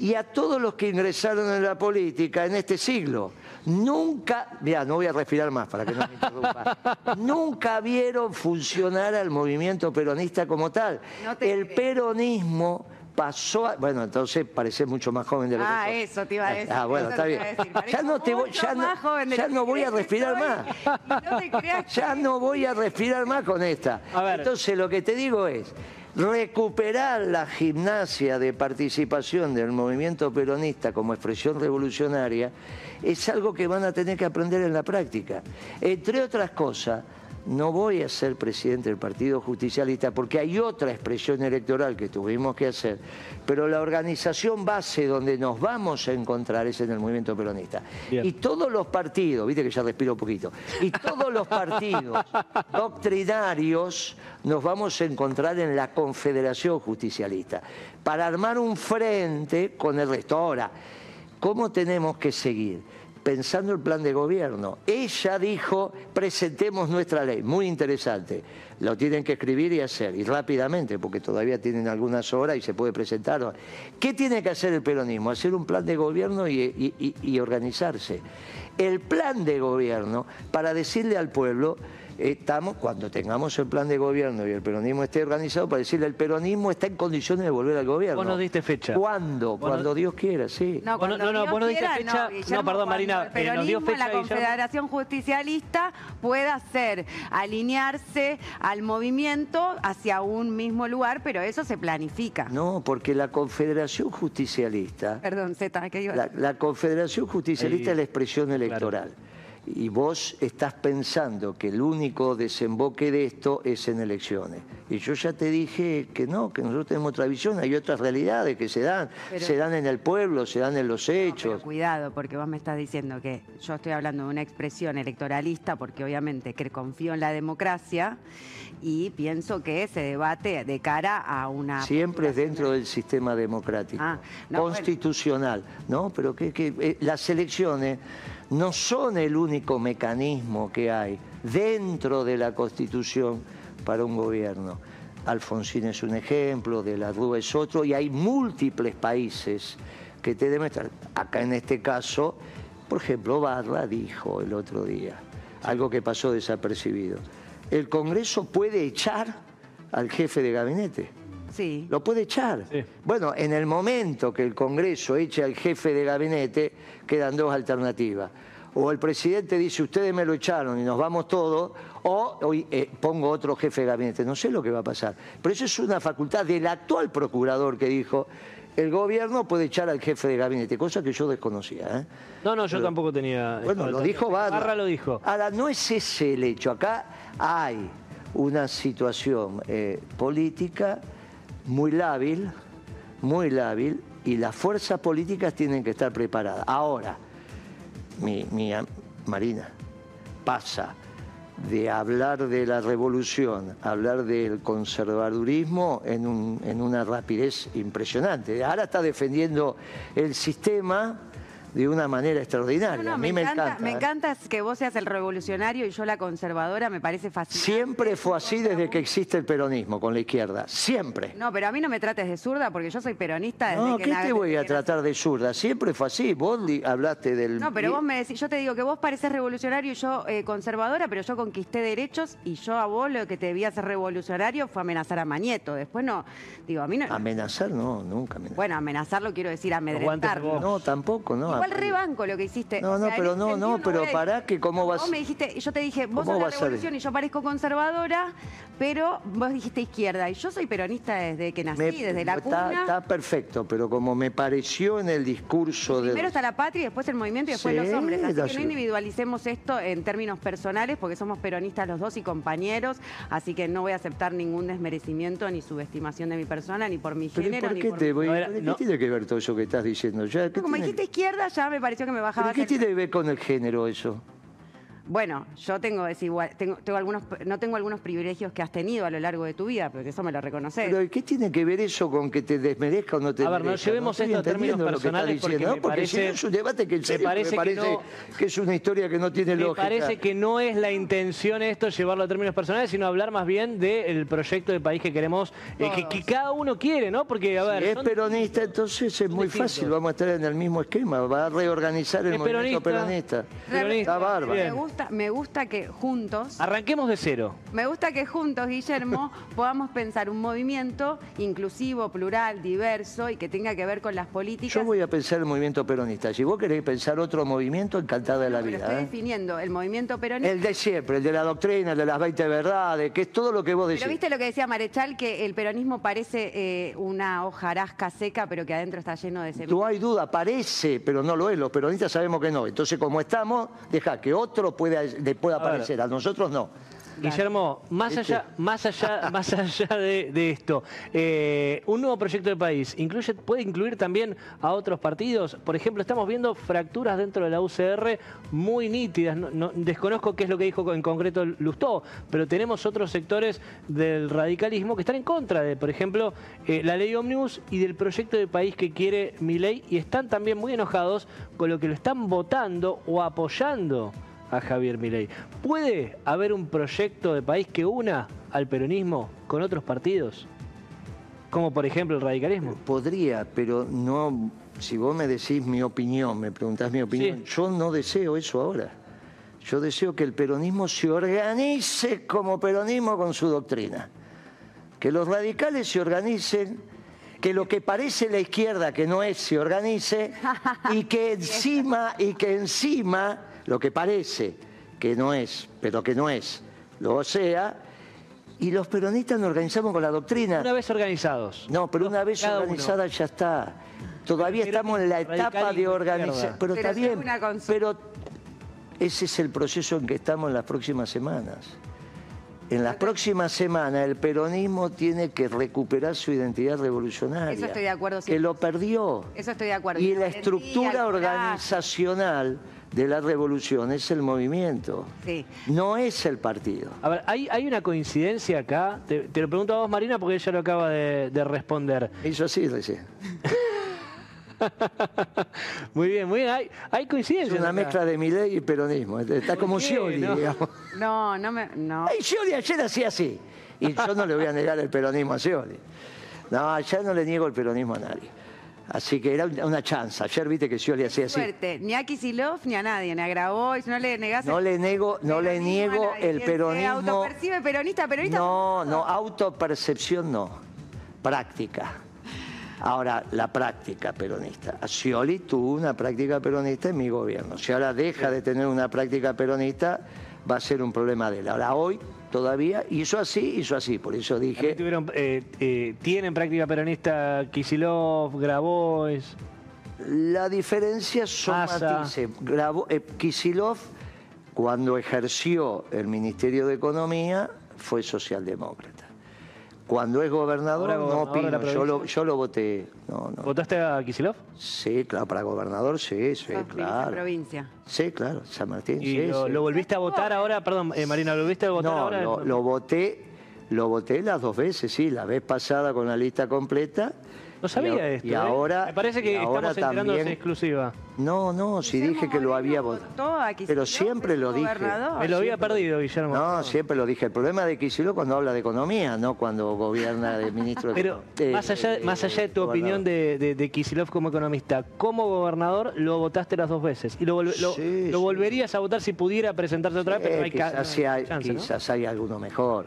C: y a todos los que ingresaron en la política en este siglo. Nunca, mira, no voy a respirar más para que no me interrumpa, nunca vieron funcionar al movimiento peronista como tal.
D: No
C: El
D: creo.
C: peronismo pasó a, bueno, entonces pareces mucho más joven de lo
D: Ah,
C: que sos.
D: eso te iba a decir,
C: Ah, bueno, está bien. Ya no te voy, ya no, ya no voy a respirar más.
D: Y no te creas
C: Ya no voy a respirar más con esta.
B: A ver.
C: Entonces lo que te digo es, recuperar la gimnasia de participación del movimiento peronista como expresión revolucionaria es algo que van a tener que aprender en la práctica. Entre otras cosas, no voy a ser presidente del Partido Justicialista porque hay otra expresión electoral que tuvimos que hacer, pero la organización base donde nos vamos a encontrar es en el movimiento peronista.
B: Bien.
C: Y todos los partidos, viste que ya respiro un poquito, y todos los partidos doctrinarios nos vamos a encontrar en la Confederación Justicialista para armar un frente con el resto. Ahora, ¿cómo tenemos que seguir? Pensando el plan de gobierno. Ella dijo, presentemos nuestra ley. Muy interesante. Lo tienen que escribir y hacer, y rápidamente, porque todavía tienen algunas horas y se puede presentar. ¿Qué tiene que hacer el peronismo? Hacer un plan de gobierno y, y- organizarse. El plan de gobierno para decirle al pueblo, estamos, cuando tengamos el plan de gobierno y el peronismo esté organizado, para decirle el peronismo está en condiciones de volver al gobierno.
B: Vos nos diste fecha.
C: ¿Cuándo?
B: Vos no-
C: Cuando Dios quiera, sí.
D: No,
B: no-
D: cuando
B: no, no,
D: Dios
B: vos no diste
D: quiera,
B: fecha.
D: Guillermo,
B: No, perdón, Marina,
D: El
B: eh, nos dio
D: peronismo,
B: fecha,
D: la
B: Guillermo.
D: Confederación Justicialista pueda hacer, alinearse al movimiento hacia un mismo lugar, pero eso se planifica.
C: No, porque la Confederación Justicialista,
D: Perdón, Zeta, ¿qué iba a
C: la, la Confederación Justicialista
B: Ahí,
C: es la expresión electoral. Y vos estás pensando que el único desemboque de esto es en elecciones. Y yo ya te dije que no, que nosotros tenemos otra visión, hay otras realidades que se dan,
D: Pero-
C: se dan en el pueblo, se dan en los
D: Pero
C: hechos.
D: cuidado, porque vos me estás diciendo que yo estoy hablando de una expresión electoralista, porque obviamente que confío en la democracia y pienso que se debate de cara a una...
C: Siempre es dentro del sistema democrático,
D: Ah, no, bueno.
C: constitucional, ¿no? Pero que, que, eh, las elecciones no son el único mecanismo que hay dentro de la Constitución para un gobierno. Alfonsín es un ejemplo, de la Rúa es otro, y hay múltiples países que te demuestran. Acá en este caso, por ejemplo, Barra dijo el otro día, algo que pasó desapercibido. El Congreso puede echar al jefe de gabinete.
D: Sí.
C: Lo puede echar.
B: Sí.
C: Bueno, en el momento que el Congreso eche al jefe de gabinete, quedan dos alternativas. O el presidente dice, ustedes me lo echaron y nos vamos todos, o hoy eh, pongo otro jefe de gabinete. No sé lo que va a pasar. Pero eso es una facultad del actual procurador que dijo, el gobierno puede echar al jefe de gabinete, cosa que yo desconocía. ¿eh?
B: No, no, yo tampoco tenía...
C: Bueno, lo dijo Barra.
B: Barra lo dijo.
C: Ahora, no es ese el hecho. Acá hay una situación eh, política muy lábil, muy lábil, y las fuerzas políticas tienen que estar preparadas. Ahora, mi, Marina, pasa de hablar de la revolución, hablar del conservadurismo en una rapidez impresionante. Ahora está defendiendo el sistema de una manera extraordinaria.
D: No, no,
C: a mí me, encanta.
D: Me
C: ¿eh?
D: encanta que vos seas el revolucionario y yo la conservadora, me parece fascinante.
C: Siempre fue así desde que existe el peronismo con la izquierda. Siempre.
D: No, pero a mí no me trates de zurda porque yo soy peronista desde
C: No,
D: que
C: ¿qué te voy a tratar de zurda? Siempre fue así. Vos hablaste del...
D: No, pero vos me decís, yo te digo que vos pareces revolucionario y yo eh, conservadora, pero yo conquisté derechos y yo a vos lo que te debía hacer revolucionario fue amenazar a Mañeto. Después no, digo, a mí no.
C: Amenazar, no, nunca amenazar.
D: Bueno, amenazarlo quiero decir amedrentarlo.
C: No, tampoco, no.
D: Igual rebanco lo que hiciste.
C: No,
D: O
C: no,
D: sea,
C: pero no, no, pero
D: a-
C: pará que cómo vas-
D: Vos me dijiste, yo te dije, vos
C: ¿Cómo
D: sos la revolución y yo parezco conservadora, pero vos dijiste izquierda. Y yo soy peronista desde que nací,
C: Me-
D: desde la
C: está,
D: cuna.
C: está perfecto, pero como me pareció en el discurso de...
D: Primero está la patria, y después el movimiento y después
C: Sí,
D: los hombres. Así que no individualicemos esto en términos personales porque somos peronistas los dos y compañeros. Así que no voy a aceptar ningún desmerecimiento ni subestimación de mi persona, ni por mi
C: ¿Pero
D: género,
C: por
D: ni
C: qué
D: por
C: te
D: mi-
C: voy-
B: No, era-
C: ¿Qué tiene que ver todo eso que estás diciendo? Ya, ¿qué
D: No, Como
C: tiene-
D: dijiste izquierda, ya me pareció que me
C: ¿Pero
D: bajaba.
C: qué tiene que ver con el género eso?
D: Bueno, yo tengo desigual, tengo, tengo algunos, no tengo algunos privilegios que has tenido a lo largo de tu vida, porque eso me lo reconoces.
C: Pero ¿qué tiene que ver eso con que te desmerezca o no te
B: A ver, no llevemos esto a términos personales porque
C: diciendo,
B: me
C: ¿no? Porque si
B: parece-
C: no es un debate que en
B: me
C: serio
B: parece
C: me
B: que
C: parece
B: no-
C: que es una historia que no tiene
B: Me
C: lógica.
B: parece que no es la intención esto llevarlo a términos personales, sino hablar más bien del proyecto de país que queremos, eh, que, que cada uno quiere, ¿no? Porque, a ver,
C: Si es
B: son-
C: peronista, entonces es muy
B: distintos.
C: fácil, vamos a estar en el mismo esquema, va a reorganizar el
B: Es
C: movimiento
B: peronista.
C: peronista.
B: Peronista.
C: Está bárbaro.
D: Me gusta, me gusta que juntos
B: arranquemos de cero.
D: Me gusta que juntos, Guillermo, podamos pensar un movimiento inclusivo, plural, diverso y que tenga que ver con las políticas.
C: Yo voy a pensar el movimiento peronista. Si vos querés pensar otro movimiento, encantada de la
D: Pero estoy
C: vida. ¿eh?
D: definiendo el movimiento peronista.
C: El de siempre, el de la doctrina, el de las 20 verdades, que es todo lo que vos decís.
D: Pero viste lo que decía Marechal, que el peronismo parece eh, una hojarasca seca, pero que adentro está lleno de semillas.
C: No hay duda, parece, pero no lo es. Los peronistas sabemos que no. Entonces, como estamos, deja que otro pueda, le pueda
B: A ver.
C: parecer. A nosotros no.
B: Guillermo, más allá, más allá, más allá de, de esto, eh, un nuevo proyecto de país incluye, puede incluir también a otros partidos. Por ejemplo, estamos viendo fracturas dentro de la UCR muy nítidas. No- no- desconozco qué es lo que dijo en concreto Lustó, pero tenemos otros sectores del radicalismo que están en contra de, por ejemplo, eh, la ley Omnibus y del proyecto de país que quiere mi ley y están también muy enojados con lo que lo están votando o apoyando a Javier Milei. ¿Puede haber un proyecto de país que una al peronismo con otros partidos? Como por ejemplo el radicalismo.
C: Podría, pero no. Si vos me decís mi opinión, me preguntás mi opinión,
B: Sí.
C: yo no deseo eso ahora. Yo deseo que el peronismo se organice como peronismo con su doctrina. Que los radicales se organicen, que lo que parece la izquierda que no es se organice y que encima y que encima lo que parece que no es, pero que no es, lo sea. Y los peronistas nos organizamos con la doctrina.
B: Una vez organizados.
C: No, pero una vez
B: uno.
C: organizada ya está. Todavía
B: Pero
C: estamos en la etapa de organizar. Pero,
D: Pero
C: está bien. Pero ese es el proceso en que estamos en las próximas semanas. En las próximas semanas el peronismo tiene que recuperar su identidad revolucionaria.
D: Eso estoy de acuerdo,
C: Que
D: 100%.
C: lo perdió.
D: Eso estoy de acuerdo.
C: Y la estructura organizacional de la revolución es el movimiento.
D: Sí.
C: No es el partido.
B: A ver, hay, hay una coincidencia acá. Te, te lo pregunto a vos, Marina, porque ella lo acaba de, de responder.
C: Hizo así recién.
B: muy bien, muy bien. Hay, hay
C: Es
B: coincidencia.
C: una mezcla de Milei y peronismo. Está como? Scioli,
B: No.
C: digamos.
D: No, no me. No.
C: Ay, Scioli ayer hacía así. Y yo no le voy a negar el peronismo a Scioli. No, ayer no le niego el peronismo a nadie. Así que era una chance. Ayer viste que Scioli hacía así.
D: Suerte, ni a Kisilov ni a nadie, ni a Grabois, no le negás
C: No
D: el
C: le nego, no le niego el peronismo.
D: autopercibe peronista, peronista.
C: No, no, autopercepción no. Práctica. Ahora, la práctica peronista. Scioli tuvo una práctica peronista en mi gobierno. Si ahora deja de tener una práctica peronista, va a ser un problema de él. Ahora, hoy todavía hizo así, hizo así. Por eso dije,
B: tuvieron, eh, eh, tienen práctica peronista Kisilov, Grabois.
C: la diferencia son matices. Grabó- eh, Kisilov, cuando ejerció el Ministerio de Economía, fue socialdemócrata. Cuando es gobernador,
B: Ahora
C: no opino, yo lo, yo lo voté. No, no.
B: ¿Votaste a Kisilov?
C: Sí, claro, para gobernador, sí, sí,
D: Villa
C: claro.
D: provincia.
C: Sí, claro, San Martín,
B: ¿Y
C: sí,
B: lo,
C: sí.
B: lo volviste a votar ahora? Perdón, eh, Marina, ¿lo volviste a votar
C: No,
B: ahora?
C: lo, lo voté, lo voté las dos veces, sí, la vez pasada con la lista completa.
B: No sabía
C: y, a-
B: esto.
C: Y
B: ¿eh?
C: ahora,
B: Me parece que
C: ahora
B: estamos enterándonos en
C: también-
B: exclusiva.
C: No, no, si dije que lo había votado. Pero siempre lo dije.
B: Me lo había perdido, Guillermo.
C: No, siempre lo dije. El problema de Kicillof cuando habla de economía, no cuando gobierna de ministro de
B: Pero
C: de-
B: más allá,
C: de-
B: más allá de tu opinión de, de, de Kicillof como economista, como gobernador lo votaste las dos veces. Y lo, volve- lo-
C: Sí,
B: lo
C: sí.
B: volverías a votar si pudiera presentarse otra vez, pero no
C: Eh,
B: hay
C: quizás, sí hay,
B: chance, ¿no?
C: quizás hay alguno mejor.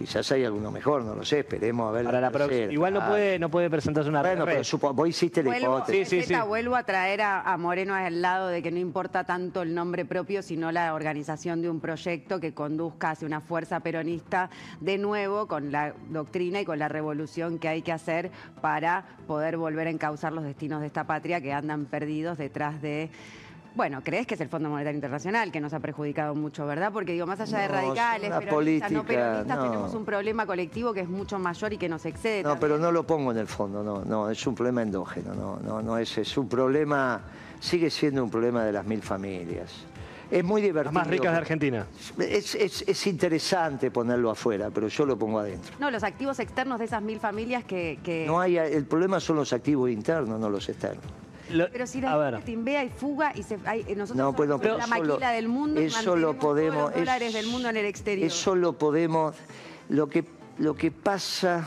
C: Quizás hay alguno mejor, no lo sé, esperemos a ver
B: Para la próxima. Igual no puede, no puede presentarse una
C: Bueno,
B: red.
C: pero supo- vos hiciste la
D: Vuelvo,
C: hipótesis.
B: Sí, sí, sí.
D: vuelvo a traer a, a Moreno al lado de que no importa tanto el nombre propio, sino la organización de un proyecto que conduzca hacia una fuerza peronista de nuevo con la doctrina y con la revolución que hay que hacer para poder volver a encauzar los destinos de esta patria que andan perdidos detrás de... Bueno, crees que es el Fondo Monetario Internacional que nos ha perjudicado mucho, ¿verdad? Porque digo, más allá de
C: No,
D: radicales, peronistas, no peronistas,
C: no.
D: tenemos un problema colectivo que es mucho mayor y que nos excede.
C: No,
D: también.
C: pero no lo pongo en el fondo, no, no, es un problema endógeno, no, no, no es, es un problema, sigue siendo un problema de las mil familias. Es muy divertido.
B: Las más ricas de Argentina.
C: Es, es- es interesante ponerlo afuera, pero yo lo pongo adentro.
D: No, los activos externos de esas mil familias que... que-
C: No hay, el problema son los activos internos, no los externos.
B: Lo-
D: Pero si la gente timbea y fuga y se, hay- nosotros
C: No,
D: somos
C: pero
D: la
C: eso lo-
D: maquila del mundo y
C: eso lo podemos-
D: todos los dólares
C: es-
D: del mundo en el exterior.
C: Eso lo podemos. Lo que, lo que pasa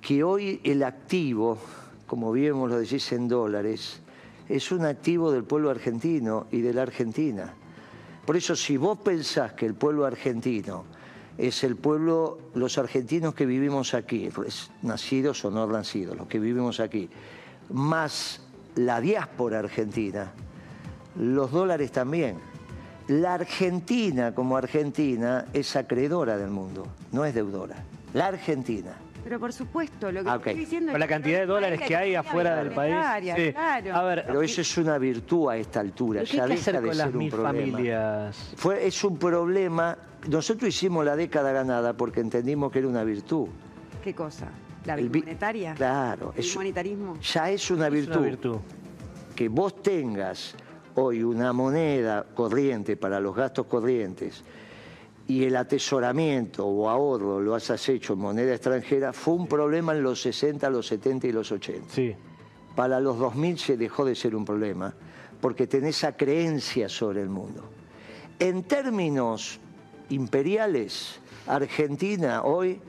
C: que hoy el activo, como bien vos lo decís en dólares, es un activo del pueblo argentino y de la Argentina. Por eso, si vos pensás que el pueblo argentino es el pueblo, los argentinos que vivimos aquí, res- nacidos o no nacidos, los que vivimos aquí, más la diáspora argentina, los dólares también. La Argentina como Argentina es acreedora del mundo, no es deudora. La Argentina.
D: Pero por supuesto, lo que
C: Ah,
D: estoy
C: ok.
D: diciendo
B: con la cantidad de dólares que hay afuera del país. sí.
D: claro.
B: A ver,
C: Pero eso es una virtud a esta altura,
B: ¿pero ¿qué
C: ya
B: hay que
C: deja
B: hacer
C: de
B: con las
C: ser un
B: mil
C: problema.
B: familias?
C: Fue, es un problema. Nosotros hicimos la década ganada porque entendimos que era una virtud.
D: ¿Qué cosa? ¿La monetaria?
C: Claro,
D: ¿El
C: es-
D: monetarismo?
C: Ya es una
B: Es
C: virtud.
B: una virtud.
C: que vos tengas hoy una moneda corriente para los gastos corrientes y el atesoramiento o ahorro lo has hecho en moneda extranjera, fue un problema en los 60, los 70 y los 80.
B: Sí.
C: Para los 2000 se dejó de ser un problema porque tenés esa creencia sobre el mundo. En términos imperiales, Argentina hoy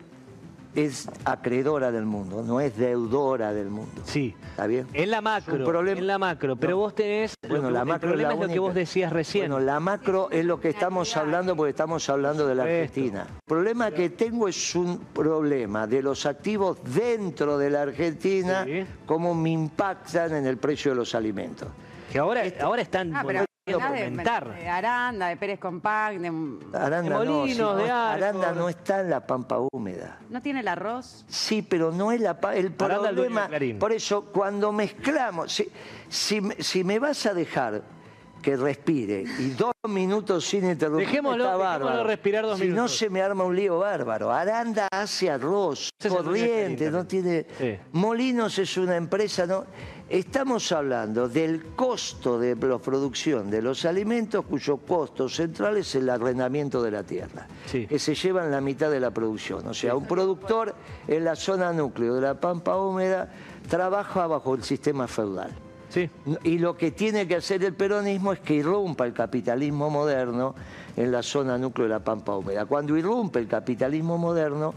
C: es acreedora del mundo, no es deudora del mundo.
B: Sí.
C: ¿Está bien?
B: En la
C: Es
B: macro,
C: un problema-
B: en la macro, pero
C: No.
B: vos tenés,
C: Bueno,
B: que-
C: la
B: el
C: macro
B: problema
C: es,
B: lo que vos decías recién.
C: Bueno, la macro es lo que estamos hablando porque estamos hablando de la. Argentina. El problema que tengo es un problema de los activos dentro de la Argentina,
B: Sí.
C: cómo me impactan en el precio de los alimentos.
B: que ahora, ahora están
D: Ah, pero de, Aranda, de Pérez Compact, de...
C: Aranda,
B: De
C: no,
B: Molinos,
C: si no
B: de.
C: Aranda no está en la pampa húmeda.
D: ¿No tiene el arroz?
C: Sí, pero no es la el
B: Aranda,
C: problema. Por eso, cuando mezclamos, si, si, me- si me vas a dejar que respire y dos minutos sin interrumpir,
B: Dejémoslo-
C: está
B: dejémoslo respirar dos
C: si no se me arma un lío bárbaro. Aranda hace arroz, corriente, no tiene.
B: Sí.
C: Molinos es una empresa, no. Estamos hablando del costo de la producción de los alimentos, cuyo costo central es el arrendamiento de la tierra,
B: Sí.
C: que se llevan la mitad de la producción. O sea, un productor en la zona núcleo de la Pampa Húmeda trabaja bajo el sistema feudal.
B: Sí.
C: Y lo que tiene que hacer el peronismo es que irrumpa el capitalismo moderno en la zona núcleo de la Pampa Húmeda. Cuando irrumpe el capitalismo moderno,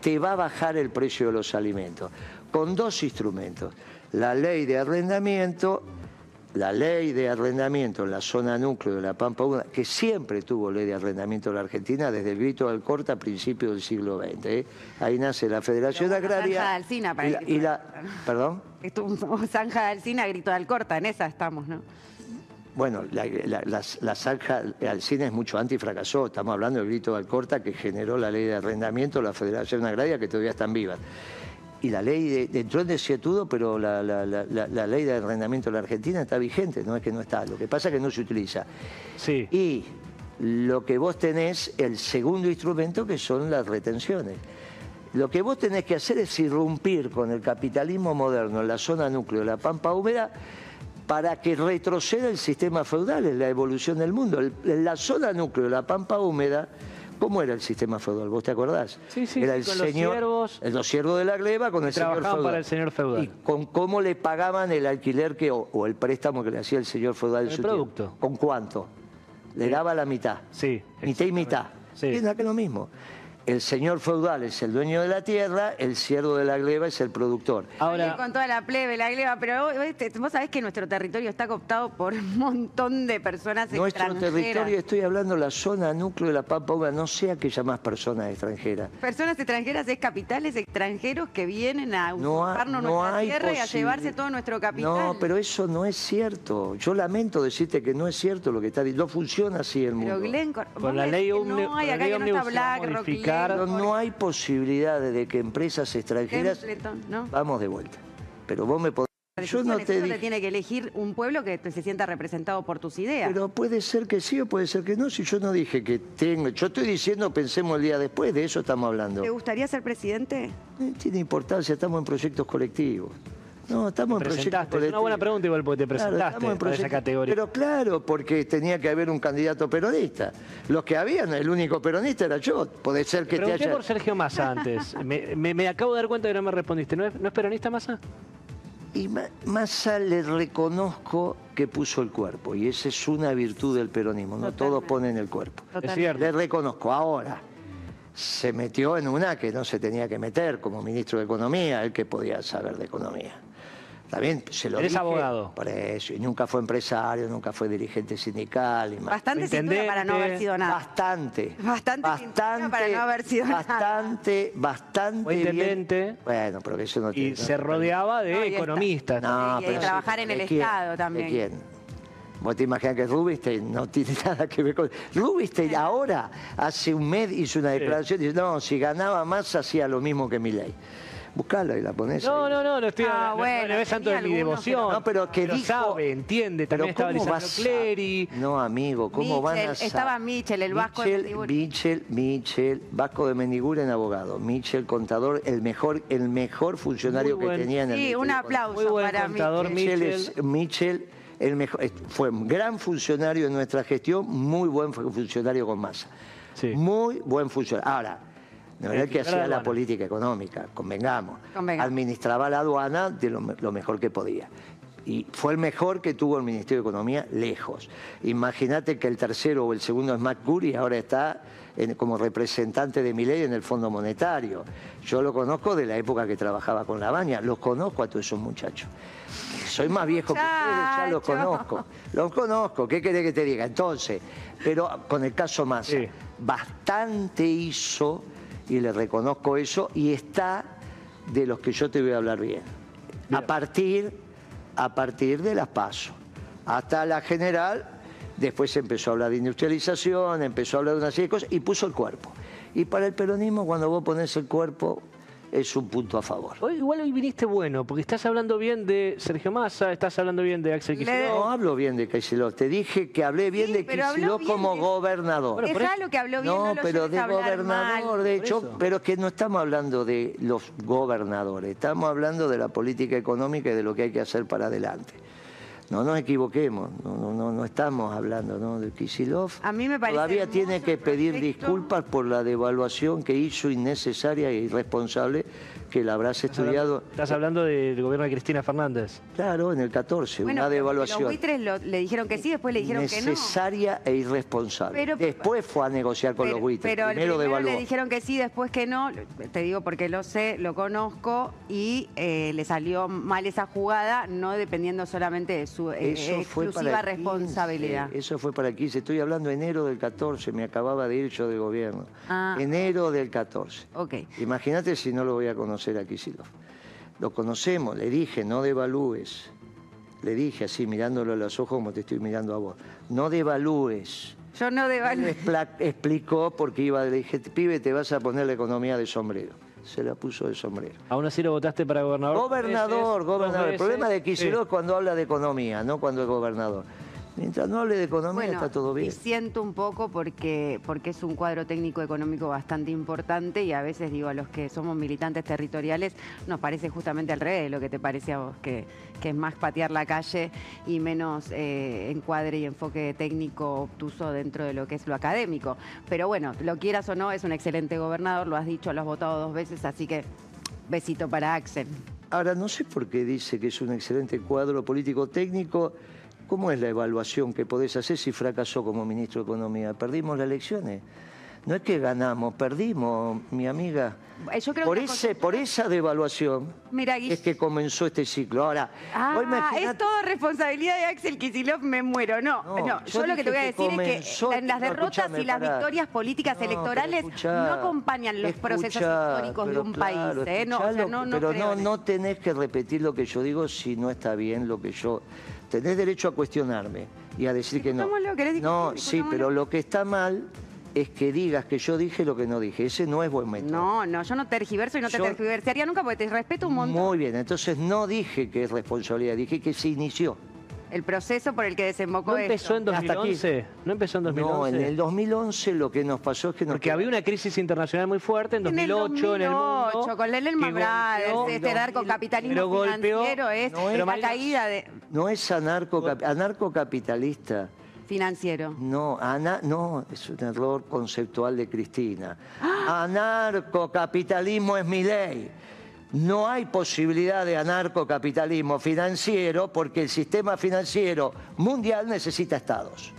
C: te va a bajar el precio de los alimentos, con dos instrumentos. La ley de arrendamiento, la ley de arrendamiento en la zona núcleo de la Pampa Húmeda, que siempre tuvo ley de arrendamiento en la Argentina desde el grito del corte a principios del siglo XX. ¿eh? Ahí nace la Federación Agraria.
D: Zanja de Alsina para
C: y la- y la-. ¿Perdón?
D: Estuvo Zanja de Alcina, grito de Alcorta, en esa estamos, ¿no?
C: Bueno, la, la, la, la zanja al cine es mucho antes y fracasó. Estamos hablando del grito de Alcorta que generó la ley de arrendamiento, la Federación Agraria, que todavía están vivas. Y la ley de, entró en desietudo, pero la, la- la- la- la ley de arrendamiento de la Argentina está vigente, no es que no está. Lo que pasa es que no se utiliza.
B: Sí.
C: Y lo que vos tenés, el segundo instrumento, que son las retenciones. Lo que vos tenés que hacer es irrumpir con el capitalismo moderno en la zona núcleo de la Pampa Húmeda para que retroceda el sistema feudal en la evolución del mundo. En la zona núcleo de la Pampa Húmeda, ¿cómo era el sistema feudal? ¿Vos te acordás?
B: Sí, sí,
C: Era
B: sí,
C: el
B: con los
C: señor,
B: siervos.
C: el- los siervos de la gleba con el señor
B: trabajaban
C: feudal.
B: para el señor feudal.
C: Y con cómo le pagaban el alquiler que, o, o el préstamo que le hacía el señor feudal en
B: El
C: su
B: producto.
C: tiempo. ¿Con cuánto? Le daba la mitad.
B: Sí.
C: Mitad y mitad.
B: Sí.
C: Es la que lo mismo. El señor feudal es el dueño de la tierra, el siervo de la gleba es el productor.
B: Ahora,
D: con toda la plebe, la gleba, pero vos, vos- vos sabés que nuestro territorio está cooptado por un montón de personas
C: Nuestro
D: extranjeras.
C: territorio, estoy hablando de la zona núcleo de la Pampa Húmeda, no sea que llamás personas extranjeras.
D: Personas extranjeras es capitales extranjeros que vienen a
C: No, ha-
D: usurparnos
C: no
D: nuestra tierra y a llevarse todo nuestro capital.
C: No, pero eso no es cierto. Yo lamento decirte que no es cierto lo que está diciendo. No funciona así el mundo.
D: Pero Glenn,
B: Con la ley
D: omnibus
B: omni-
D: no hay
B: con la
D: acá
B: ley
D: que no está Black,
C: Pero no hay posibilidades de que empresas extranjeras...
D: Templeton, ¿no?
C: Vamos de vuelta. Pero vos me podés... Yo no te dije...
D: tiene que elegir un pueblo que se sienta representado por tus ideas.
C: Pero puede ser que sí o puede ser que no. Si yo no dije que tengo... Yo estoy diciendo pensemos el día después, de eso estamos hablando.
D: ¿Te gustaría ser presidente?
C: Eh, Tiene importancia, estamos en proyectos colectivos. No, estamos en colectivos.
B: Es una buena pregunta igual porque te
C: Claro,
B: presentaste
C: estamos en
B: para esa categoría.
C: Pero claro, porque tenía que haber un candidato peronista. Los que habían, el único peronista era yo. Puede ser que te haya...
B: por Sergio Massa antes. Me, me- me acabo de dar cuenta que no me respondiste. ¿No es, no es peronista Massa?
C: Y Ma- Massa le reconozco que puso el cuerpo. Y esa es una virtud del peronismo. No todos ponen el cuerpo.
B: Es cierto.
C: Le reconozco. Ahora, se metió en una que no se tenía que meter como ministro de Economía, él que podía saber de economía. También se lo
B: Eres
C: dije,
B: abogado.
C: Por eso, y nunca fue empresario, nunca fue dirigente sindical. y más.
D: Bastante cintura para no haber sido nada.
C: Bastante.
D: Bastante cintura para no haber sido nada.
C: Bastante, bastante
B: Fue
C: bien.
B: intendente.
C: Bueno, pero que eso no
B: Y
C: tiene...
B: se rodeaba de
D: No, y está.
B: economistas.
C: No,
D: Y- y
C: pero
D: trabajar en
C: ¿de
D: el
C: quién?
D: Estado
C: ¿De
D: también.
C: quién? Vos te imaginas que Rubinstein no tiene nada que ver con... Rubinstein ahora, hace un mes, hizo una declaración, dice, no, si ganaba más hacía lo mismo que Milei. Buscala y la ponés
B: No,
C: ahí.
B: no, no, no estoy
D: Ah,
B: no- no,
D: bueno,
B: tanto de mi devoción.
C: No, pero que dijo-
B: sabe, entiende, también estaba
C: ¿cómo
B: Lisandro
C: vas a-. No, amigo, ¿cómo van a
D: Michel, estaba Michel, el vasco de
C: Michel,
D: Mendiburi.
C: Michel, Michel, Vasco de Mendiguren, abogado. Michel, contador, el mejor, el mejor funcionario
B: buen-
C: que tenía en el
D: Sí, un
C: de
D: aplauso
B: Muy buen
D: para
B: contador,
D: Michel.
C: Michel,
B: Michel.
C: es- Michel, el mejor, fue un gran funcionario en nuestra gestión, muy buen fu- funcionario con masa.
B: Sí.
C: Muy buen funcionario. Ahora, no era el que hacía la política económica, convengamos. Administraba la aduana de lo, me- lo mejor que podía. Y fue el mejor que tuvo el Ministerio de Economía lejos. Imagínate que el tercero o el segundo es Matt Guri, ahora está en- como representante de Milei en el Fondo Monetario. Yo lo conozco de la época que trabajaba con la baña, los conozco a todos esos muchachos. Soy más viejo que ustedes, ya los conozco. Los conozco, ¿qué querés que te diga? Entonces, pero con el caso Massa,
B: Sí.
C: bastante hizo, y le reconozco eso, y está de los que yo te voy a hablar bien. A partir, a partir de las pasos. Hasta la general, después empezó a hablar de industrialización, empezó a hablar de una serie de cosas, y puso el cuerpo. Y para el peronismo, cuando vos pones el cuerpo, es un punto a favor.
B: Hoy, igual hoy viniste bueno, porque estás hablando bien de Sergio Massa, estás hablando bien de Axel Kicillof.
C: No hablo bien de Kicillof, te dije que hablé bien
D: Sí,
C: de Kicillof como
D: de-
C: gobernador.
B: Bueno, por
D: Dejá
B: eso-
D: lo que habló bien, no,
C: No,
D: lo
C: pero de gobernador,
D: mal.
C: de hecho, pero es que no estamos hablando de los gobernadores, estamos hablando de la política económica y de lo que hay que hacer para adelante. No nos equivoquemos, no, no, no, no estamos hablando ¿no? de Kisilov.
D: A mí me parece
C: Todavía tiene que pedir
D: proyecto.
C: disculpas por la devaluación que hizo innecesaria e irresponsable que la habrás estudiado.
B: Estás hablando del gobierno de Cristina Fernández.
C: Claro, en el 14,
D: Bueno,
C: una
D: pero
C: devaluación.
D: Los buitres lo- le dijeron que sí, después le dijeron que no.
C: necesaria e irresponsable.
D: Pero-
C: Después fue a negociar con los buitres.
D: pero
C: Primero
D: primero
C: devaluó.
D: le dijeron que sí, después que no. Te digo porque lo sé, lo conozco y eh, le salió mal esa jugada, no dependiendo solamente de su eh,
C: Eso fue
D: exclusiva
C: para el 15,
D: responsabilidad.
C: Eso fue para el 15. Estoy hablando enero del 14. Me acababa de ir yo del gobierno.
D: Ah.
C: Enero del 14.
D: Ok.
C: Imagínate si no lo voy a conocer a Kicillof. Lo conocemos, le dije, no devalúes. le dije así, mirándolo a los ojos como te estoy mirando a vos, no devalúes.
D: Yo no
C: expla- explicó porque iba, le dije, pibe, te vas a poner la economía de sombrero. Se la puso de sombrero.
B: Aún así lo votaste para gobernador.
C: Gobernador,
B: veces,
C: gobernador. El problema de Kicillof es cuando habla de economía, no cuando es gobernador. Mientras no hable de economía
D: Bueno,
C: está todo bien.
D: siento un poco porque, porque es un cuadro técnico económico bastante importante y a veces digo a los que somos militantes territoriales nos parece justamente al revés de lo que te parece a vos, que, que es más patear la calle y menos eh, encuadre y enfoque técnico obtuso dentro de lo que es lo académico. Pero bueno, lo quieras o no, es un excelente gobernador, lo has dicho, lo has votado dos veces, así que besito para Axel.
C: Ahora, no sé por qué dice que es un excelente cuadro político técnico. ¿Cómo es la evaluación que podés hacer si fracasó como ministro de Economía? ¿Perdimos las elecciones? No es que ganamos, perdimos, mi amiga.
D: Eh, Yo creo
C: por,
D: que
C: ese, por esa devaluación
D: Mira,
C: es que comenzó este ciclo. Ahora,
D: Ah,
C: imaginate-
D: es todo responsabilidad de Axel Kicillof, me muero. No,
C: No,
D: no,
C: yo
D: yo, lo que te voy a
C: que
D: decir es que en las
C: no,
D: derrotas y las victorias políticas electorales
C: escuchá,
D: no acompañan los procesos históricos de un
C: claro,
D: país. ¿eh? No, o sea,
C: escuchalo,
D: no, no
C: pero no, no tenés que repetir lo que yo digo si no está bien lo que yo... Tenés derecho a cuestionarme y a decir que no.
D: Discutámoslo, ¿querés discutir?
C: No, sí, pero lo que está mal es que digas que yo dije lo que no dije. Ese no es buen método.
D: No, no, yo no tergiverso y no te
C: Yo-
D: tergiversaría nunca porque te respeto un montón.
C: Muy bien, entonces no dije que es responsabilidad, dije que se inició.
D: El proceso por el que desembocó
B: ¿No empezó en
D: esto.
C: Hasta aquí.
B: 2011? ¿No empezó en 2011?
C: No, en el 2011 lo que nos pasó es que nos
B: Porque había una crisis internacional muy fuerte en 2008 en el mundo.
D: 2008, con el Lehman
B: que golpeó-
D: Brothers, este narcocapitalismo
B: pero golpeó-
D: financiero es
C: no es-
D: la caída de
C: No es anarcocap- anarcocapitalista.
D: financiero.
C: No, ana- no, es un error conceptual de Cristina.
D: ¡Ah!
C: Anarcocapitalismo es mi ley. No hay posibilidad de anarcocapitalismo financiero porque el sistema financiero mundial necesita estados.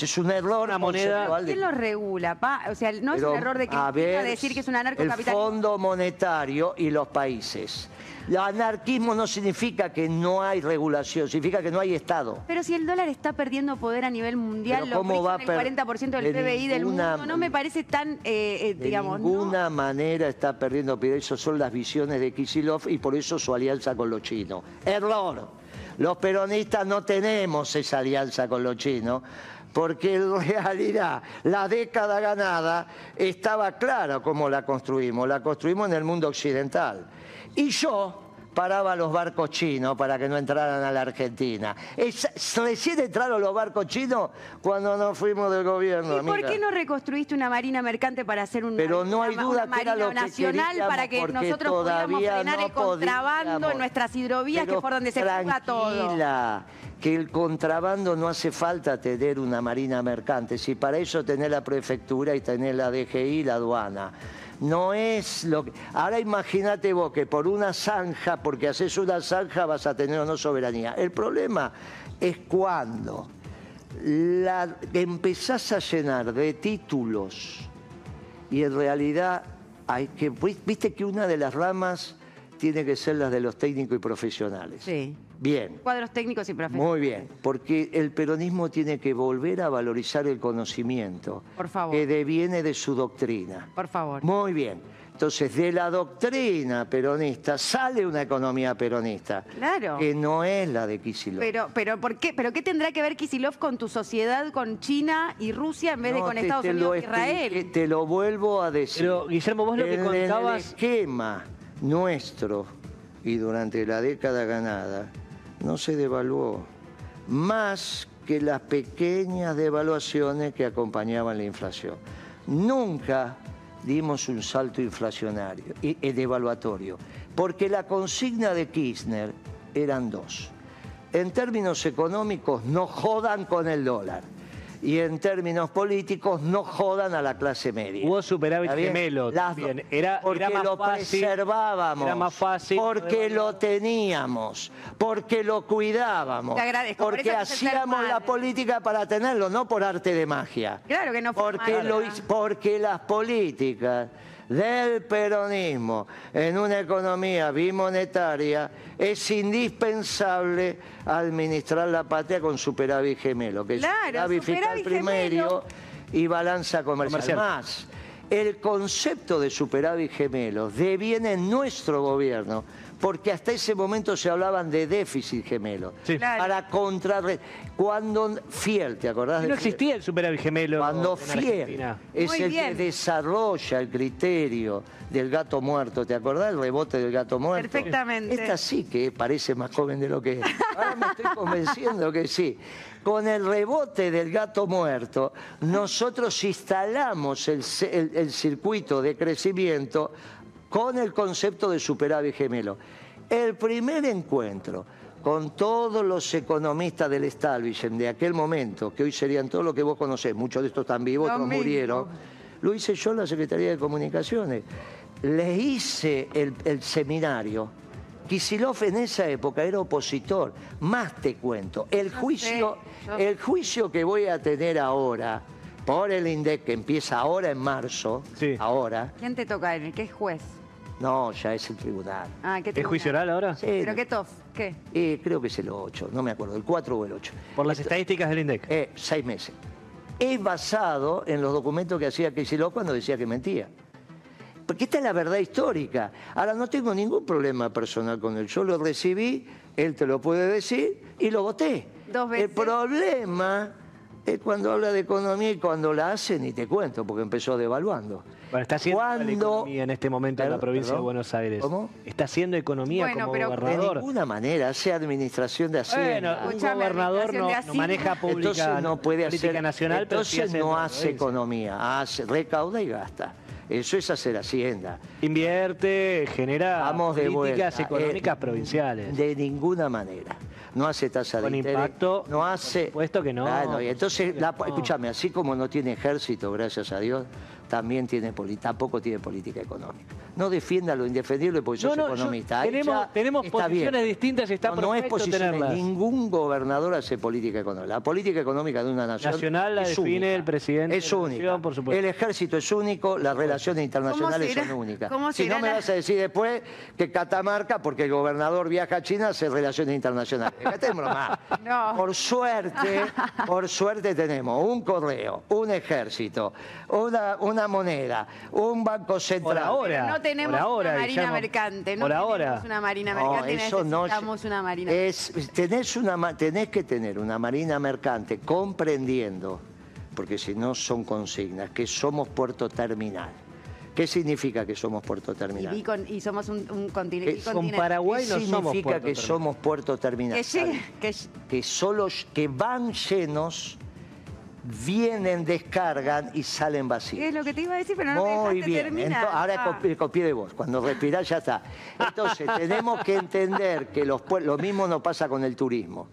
C: Es un error
B: Una moneda-
D: ¿Quién lo regula? pa? O sea, no es un error de
C: a
D: Cristina
C: ver,
D: decir que es un
C: El
D: anarcocapitalismo.
C: Fondo Monetario y los países. El anarquismo no significa que no hay regulación, significa que no hay Estado.
D: Pero si el dólar está perdiendo poder a nivel mundial, lo
C: ¿cómo va
D: el
C: per-
D: 40% del
C: de
D: PBI del
C: ninguna-
D: mundo, no me parece tan, eh, eh,
C: De
D: digamos, ¿no?
C: ninguna manera está perdiendo poder. Esas son las visiones de Kisilov y por eso su alianza con los chinos. Error. Los peronistas no tenemos esa alianza con los chinos porque en realidad la década ganada estaba clara cómo la construimos. La construimos en el mundo occidental. Y yo paraba los barcos chinos para que no entraran a la Argentina. Es- recién entraron los barcos chinos cuando nos fuimos del gobierno.
D: ¿Y por qué no reconstruiste una marina mercante para hacer un,
C: Pero no hay duda
D: una
C: que era lo que
D: nacional
C: queríamos,
D: para que nosotros pudiéramos frenar
C: no
D: el contrabando en nuestras hidrovías, que
C: Pero
D: es por donde se fuga todo?
C: Que el contrabando no hace falta tener una marina mercante, si para eso tener la prefectura y tener la DGI la aduana. No es lo que... Ahora imagínate vos que por una zanja, porque haces una zanja vas a tener o no soberanía. El problema es cuando la, empezás a llenar de títulos y en realidad hay que... Viste que una de las ramas tiene que ser las de los técnicos y profesionales.
D: Sí.
C: Bien.
D: Cuadros técnicos y profesionales.
C: Muy bien, porque el peronismo tiene que volver a valorizar el conocimiento
D: Por favor.
C: que deviene de su doctrina.
D: Por favor.
C: Muy bien. Entonces, de la doctrina peronista sale una economía peronista,
D: Claro.
C: que no es la de Kicillof.
D: Pero, pero, ¿por qué? ¿Pero qué tendrá que ver Kisilov con tu sociedad, con China y Rusia en vez de con
C: te-
D: Estados
C: te
D: Unidos e Israel?
C: Te lo vuelvo a decir.
B: Pero, Guillermo, vos lo que
C: En
B: contabas-
C: el esquema nuestro y durante la década ganada no se devaluó más que las pequeñas devaluaciones que acompañaban la inflación. Nunca dimos un salto inflacionario y y devaluatorio, porque la consigna de Kirchner eran dos. En términos económicos, no jodan con el dólar. Y en términos políticos, no jodan a la clase media.
B: Hubo superávit
C: ¿Está bien?
B: gemelo
C: Las
B: también.
C: dos.
B: Era-
C: porque
B: era más
C: lo
B: fácil-
C: preservábamos.
B: era más fácil
C: Porque lo teníamos. Porque lo cuidábamos.
D: Te agradezco, por
C: Porque hacíamos la política para tenerlo, no por arte de magia.
D: Claro que no fue
C: Porque,
D: mala.
C: lo porque las políticas del peronismo en una economía bimonetaria es indispensable administrar la patria con superávit gemelo, que
D: Claro,
C: es superávit fiscal
D: superávit
C: primario
D: gemelo.
C: y balanza comercial.
B: Comercial.
C: Más, el concepto de superávit gemelo deviene en nuestro gobierno porque hasta ese momento se hablaban de déficit gemelo.
B: Sí.
D: Claro.
C: Para contrarre... Cuando Fiel, ¿te acordás de
B: No
C: Fiel?
B: existía el superávit gemelo
C: Cuando
B: en
C: Fiel
B: Argentina.
C: es
D: Muy
C: el
D: bien.
C: que desarrolla el criterio del gato muerto, ¿te acordás del rebote del gato muerto?
D: Perfectamente.
C: Esta sí que parece más joven de lo que es. Ahora me estoy convenciendo que sí. Con el rebote del gato muerto, nosotros instalamos el, el- el circuito de crecimiento con el concepto de superávit gemelo. El primer encuentro con todos los economistas del establishment de aquel momento, que hoy serían todos los que vos conocés, muchos de estos están vivos, otros murieron, lo hice yo en la Secretaría de Comunicaciones. Le hice el, el seminario. Kisilov en esa época era opositor. Más te cuento, el juicio,
D: sé, yo-
C: el juicio que voy a tener ahora por el INDEC, que empieza ahora en marzo,
B: Sí.
C: ahora,
D: ¿Quién te toca? ¿El ¿Qué es juez?
C: No, ya es el tribunal.
D: Ah, ¿qué
B: ¿Es juicio oral ahora?
C: Sí,
D: ¿Pero qué tof? ¿Qué?
C: eh, creo que es el 8, no me acuerdo, el 4 o el 8.
B: Por las estadísticas del INDEC.
C: Eh, seis meses. Es basado en los documentos que hacía Kicillof cuando decía que mentía. Porque esta es la verdad histórica. Ahora, no tengo ningún problema personal con él. Yo lo recibí, él te lo puede decir, y lo voté.
D: Dos veces.
C: El problema es cuando habla de economía y cuando la hace, ni te cuento, porque empezó devaluando.
B: Bueno, está haciendo la
C: Cuando-
B: economía en este momento en la
C: Perdón,
B: provincia de. Buenos Aires.
C: ¿Cómo?
B: Está haciendo economía
D: Bueno,
B: como
D: pero-
C: De
B: gobernador.
C: ninguna manera, hace administración de Hacienda.
B: Bueno, un gobernador no,
D: de
B: maneja pública,
C: Entonces no puede
B: política
C: hacer,
B: nacional, pero sí
C: entonces
B: hace
C: no hace economía, hace, recauda y gasta. Eso es hacer hacienda.
B: Invierte, genera
C: Vamos de
B: políticas
C: vuelta.
B: económicas
C: Eh,
B: provinciales.
C: De ninguna manera. No hace tasa
B: Con
C: de interés.
B: impacto,
C: No hace.
B: por supuesto que no,
C: y
B: por
C: entonces, la- escúchame, así como no tiene ejército, gracias a Dios, también tiene tampoco tiene política económica. No defienda lo indefendible porque
B: No,
C: sos
B: no,
C: economista.
B: Tenemos-
C: ya
B: tenemos
C: está
B: posiciones
C: bien.
B: distintas y está
C: no, no es posiciones.
B: tenerlas.
C: Ningún gobernador hace política económica. La política económica de una nación
B: Nacional la
C: es
B: define
C: única.
B: el presidente
C: Es única.
B: nación, por supuesto.
C: El ejército es único, las relaciones internacionales
D: será-
C: son únicas.
D: cómo
C: Si no me vas a decir después que Catamarca, porque el gobernador viaja a China, hace relaciones internacionales.
D: No.
C: Por suerte, por suerte tenemos un correo, un ejército, una, una moneda, un banco
B: Por
C: central.
B: ahora.
D: Tenemos
B: por ahora,
D: una marina
B: Guillermo.
D: mercante. No
B: por
D: tenemos
B: ahora.
D: una marina
C: No,
D: mercante.
C: eso no.
D: necesitamos una marina
C: Es, tenés, una, tenés que tener una marina mercante comprendiendo, porque si no son consignas, que somos puerto terminal. ¿Qué significa que somos puerto
D: y,
C: terminal?
D: y somos un, un continente.
B: Con. Paraguay
C: ¿Qué
B: no somos
C: significa
B: puerto
C: que
B: terminal.
C: somos puerto terminal?
D: Que que
C: que solo que van llenos, vienen, descargan y salen vacíos.
D: es lo que te iba a decir, pero no me
C: Muy
D: dejaste
C: bien,
D: terminar.
C: Ahora
D: Ah.
C: copié, copié de vos, cuando respirás ya está. Entonces, tenemos que entender que los lo mismo no pasa con el turismo.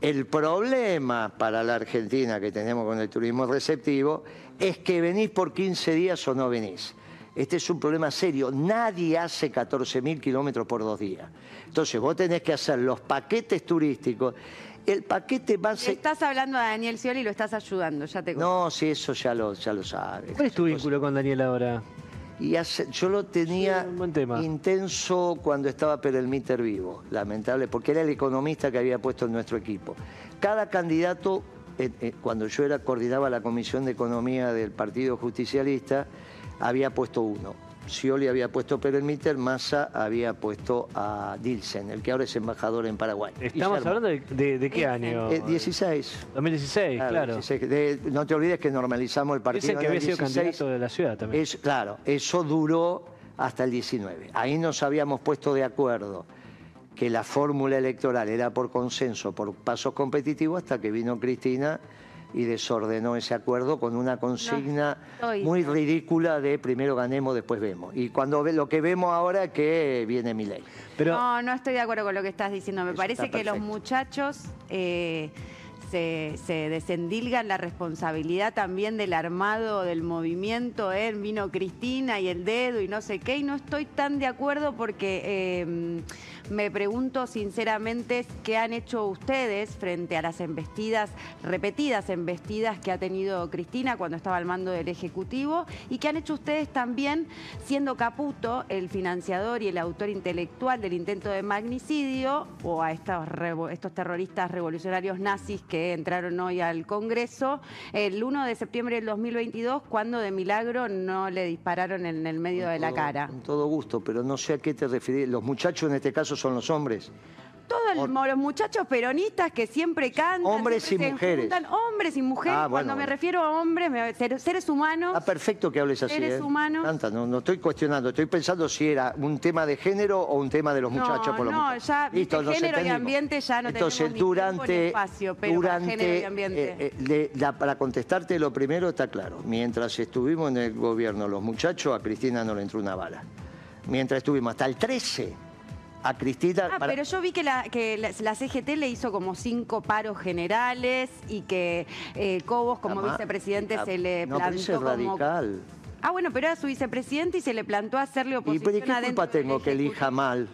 C: El problema para la Argentina que tenemos con el turismo receptivo es que venís por 15 días o no venís. Este es un problema serio. Nadie hace 14.000 kilómetros por dos días. Entonces, vos tenés que hacer los paquetes turísticos. El paquete
D: Le
C: base...
D: Estás hablando a Daniel Scioli y lo estás ayudando, ya te
C: No, sí, eso ya lo, ya lo sabe.
B: ¿Cuál es tu vínculo con Daniel ahora?
C: Y hace- yo lo tenía
B: Sí,
C: intenso cuando estaba Perelmiter vivo, lamentable, porque era el economista que había puesto en nuestro equipo. Cada candidato, eh, eh, cuando yo era coordinaba la Comisión de Economía del Partido Justicialista, había puesto uno. Scioli había puesto Perelmiter, Massa había puesto a Dilsen, el que ahora es embajador en Paraguay.
B: Estamos
C: Guillermo.
B: hablando de, de- de qué año?
C: Eh, 16.
B: 2016, claro.
C: 16. De- no te olvides que normalizamos el partido
B: Dicen que
C: en el
B: había sido
C: 16.
B: candidato de la ciudad también.
C: Es, claro, eso duró hasta el 19. Ahí nos habíamos puesto de acuerdo que la fórmula electoral era por consenso, por pasos competitivos, hasta que vino Cristina y desordenó ese acuerdo con una consigna muy ridícula de primero ganemos, después vemos. Y cuando ve, lo que vemos ahora es que viene mi ley.
B: Pero
D: No, no estoy de acuerdo con lo que estás diciendo. Me parece que los muchachos eh, se, se desendilgan la responsabilidad también del armado del movimiento. ¿eh? Vino Cristina y el dedo y no sé qué. Y no estoy tan de acuerdo porque eh, me pregunto sinceramente qué han hecho ustedes frente a las embestidas, repetidas embestidas que ha tenido Cristina cuando estaba al mando del Ejecutivo y qué han hecho ustedes también siendo Caputo el financiador y el autor intelectual del intento de magnicidio o a estos, terroristas revolucionarios nazis que entraron hoy al Congreso, el 1 de septiembre del 2022, cuando de milagro no le dispararon en el medio de la
C: Todo-
D: cara.
C: Con todo gusto, pero no sé a qué te referís. Los muchachos en este caso son los hombres.
D: Todos los muchachos peronistas que siempre cantan.
C: Hombres
D: siempre
C: y
D: se
C: mujeres.
D: juntan, hombres y mujeres.
C: Ah, bueno,
D: Cuando me refiero a hombres, me- seres humanos.
C: Está perfecto que hables así.
D: Seres
C: ¿eh?
D: humanos.
C: Tanta, no, no estoy cuestionando, estoy pensando si era un tema de género o un tema de los
D: No,
C: muchachos por los
D: no, ya, viste, género y ambiente ya no
C: Entonces,
D: tenemos ni tiempo ni
C: durante,
D: espacio, pero para
C: durante,
D: género y ambiente.
C: eh, eh, le- la- para contestarte lo primero está claro. Mientras estuvimos en el gobierno los muchachos, a Cristina no le entró una bala. Mientras estuvimos hasta el 13, a Cristina...
D: Ah,
C: para-
D: pero yo vi que, la, que la, la CGT le hizo como cinco paros generales y que eh, Cobos como vicepresidente
C: Ah,
D: se le
C: No, pero
D: plantó
C: es
D: como...
C: radical.
D: Ah, bueno, pero era su vicepresidente y se le plantó hacerle
C: ¿Y
D: oposición
C: pero ¿y qué culpa tengo que elija mal?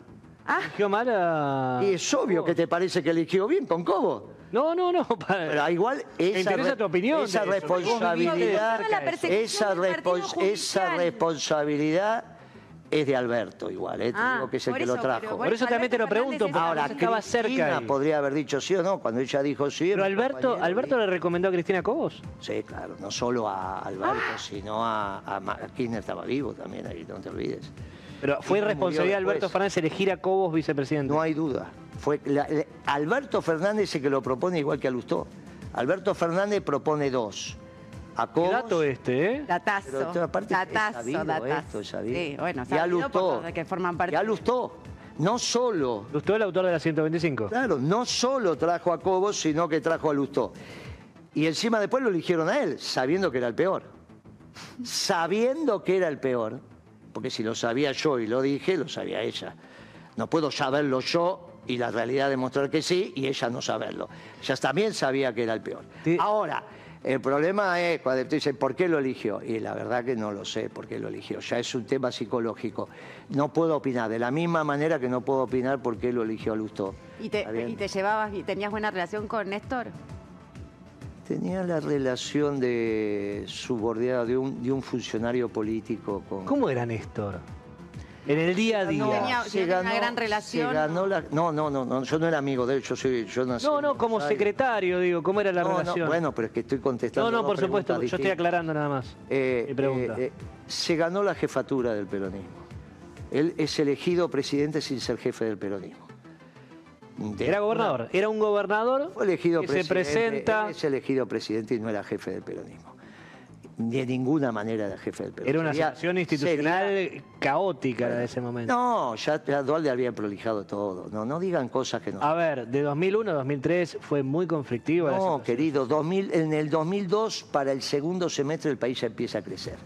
D: Ah,
B: Eligió mal a...
C: Y es obvio que te parece que eligió bien con Cobo.
B: No, no, no.
C: Pero ah, igual esa,
B: interesa
C: re-
B: tu opinión
C: esa responsabilidad, esa, respons- esa responsabilidad es de Alberto igual, ¿eh? Te
D: Ah,
C: digo que es el que lo
D: pero
C: trajo.
B: Por eso también te lo pregunto, porque
C: Ahora,
B: vos estabas cerca
C: podría haber dicho sí o no, cuando ella dijo sí.
B: Pero Alberto, Alberto le recomendó a Cristina Cobos.
C: Sí, claro, no solo a Alberto,
D: Ah.
C: sino a, a, Kirchner estaba vivo también ahí, no te olvides.
B: Pero fue responsabilidad de Alberto. Fernández elegir a Cobos vicepresidente.
C: No hay duda. Fue la- la- Alberto Fernández es el que lo propone igual que a Lustó. Alberto Fernández propone dos. A
B: Qué
C: Cobos,
B: dato este, ¿eh?
D: Datazo.
C: Pero esto, aparte es
D: datazo,
C: sabido
D: datazo.
C: esto, es sabido.
D: Sí, bueno,
C: y a
D: sabido por
C: Lustó.
D: los que forman parte.
C: Y a Lustó. No solo,
B: Lustó el autor de la 125.
C: claro, no solo trajo a Cobos, sino que trajo a Lustó. Y encima después lo eligieron a él, sabiendo que era el peor. Sabiendo que era el peor. Porque si lo sabía yo y lo dije, lo sabía ella. No puedo saberlo yo y la realidad demostrar que sí y ella no saberlo. Ella también sabía que era el peor.
B: Sí.
C: Ahora, el problema es cuando te dicen por qué lo eligió. Y la verdad que no lo sé por qué lo eligió. Ya es un tema psicológico. No puedo opinar. De la misma manera que no puedo opinar por qué lo eligió Lustó.
D: ¿Y te, y te llevabas, y tenías buena relación con Néstor?
C: Tenía la relación de subordinado de un, de un funcionario político con.
B: ¿Cómo era Néstor? En el día a día.
D: No, tenía-
C: se
D: tenía una gran relación,
C: se ganó la- no, no, no, no, yo no era amigo de él, yo soy, yo nací
B: No, no, como secretario, digo, ¿cómo era la
C: No, no,
B: relación?
C: bueno, pero es que estoy contestando.
B: no, no, por supuesto, yo estoy aclarando nada más.
C: Eh,
B: Mi pregunta.
C: eh, eh, se ganó la jefatura del peronismo. Él es elegido presidente sin ser jefe del peronismo. De-
B: Era gobernador, era un gobernador
C: Fue elegido
B: que se
C: presidente.
B: presenta.
C: Él es elegido presidente y no era jefe del peronismo. De ninguna manera era jefe del peronismo.
B: Era una
C: Sería-
B: situación institucional
C: sería-
B: caótica de ese momento.
C: No, ya, ya Dualde había prolijado todo. No, no digan cosas que no.
B: A ver, de 2001 a 2003 fue muy conflictiva la
C: No, querido, 2000, en el 2002, para el segundo semestre, el país ya empieza a crecer.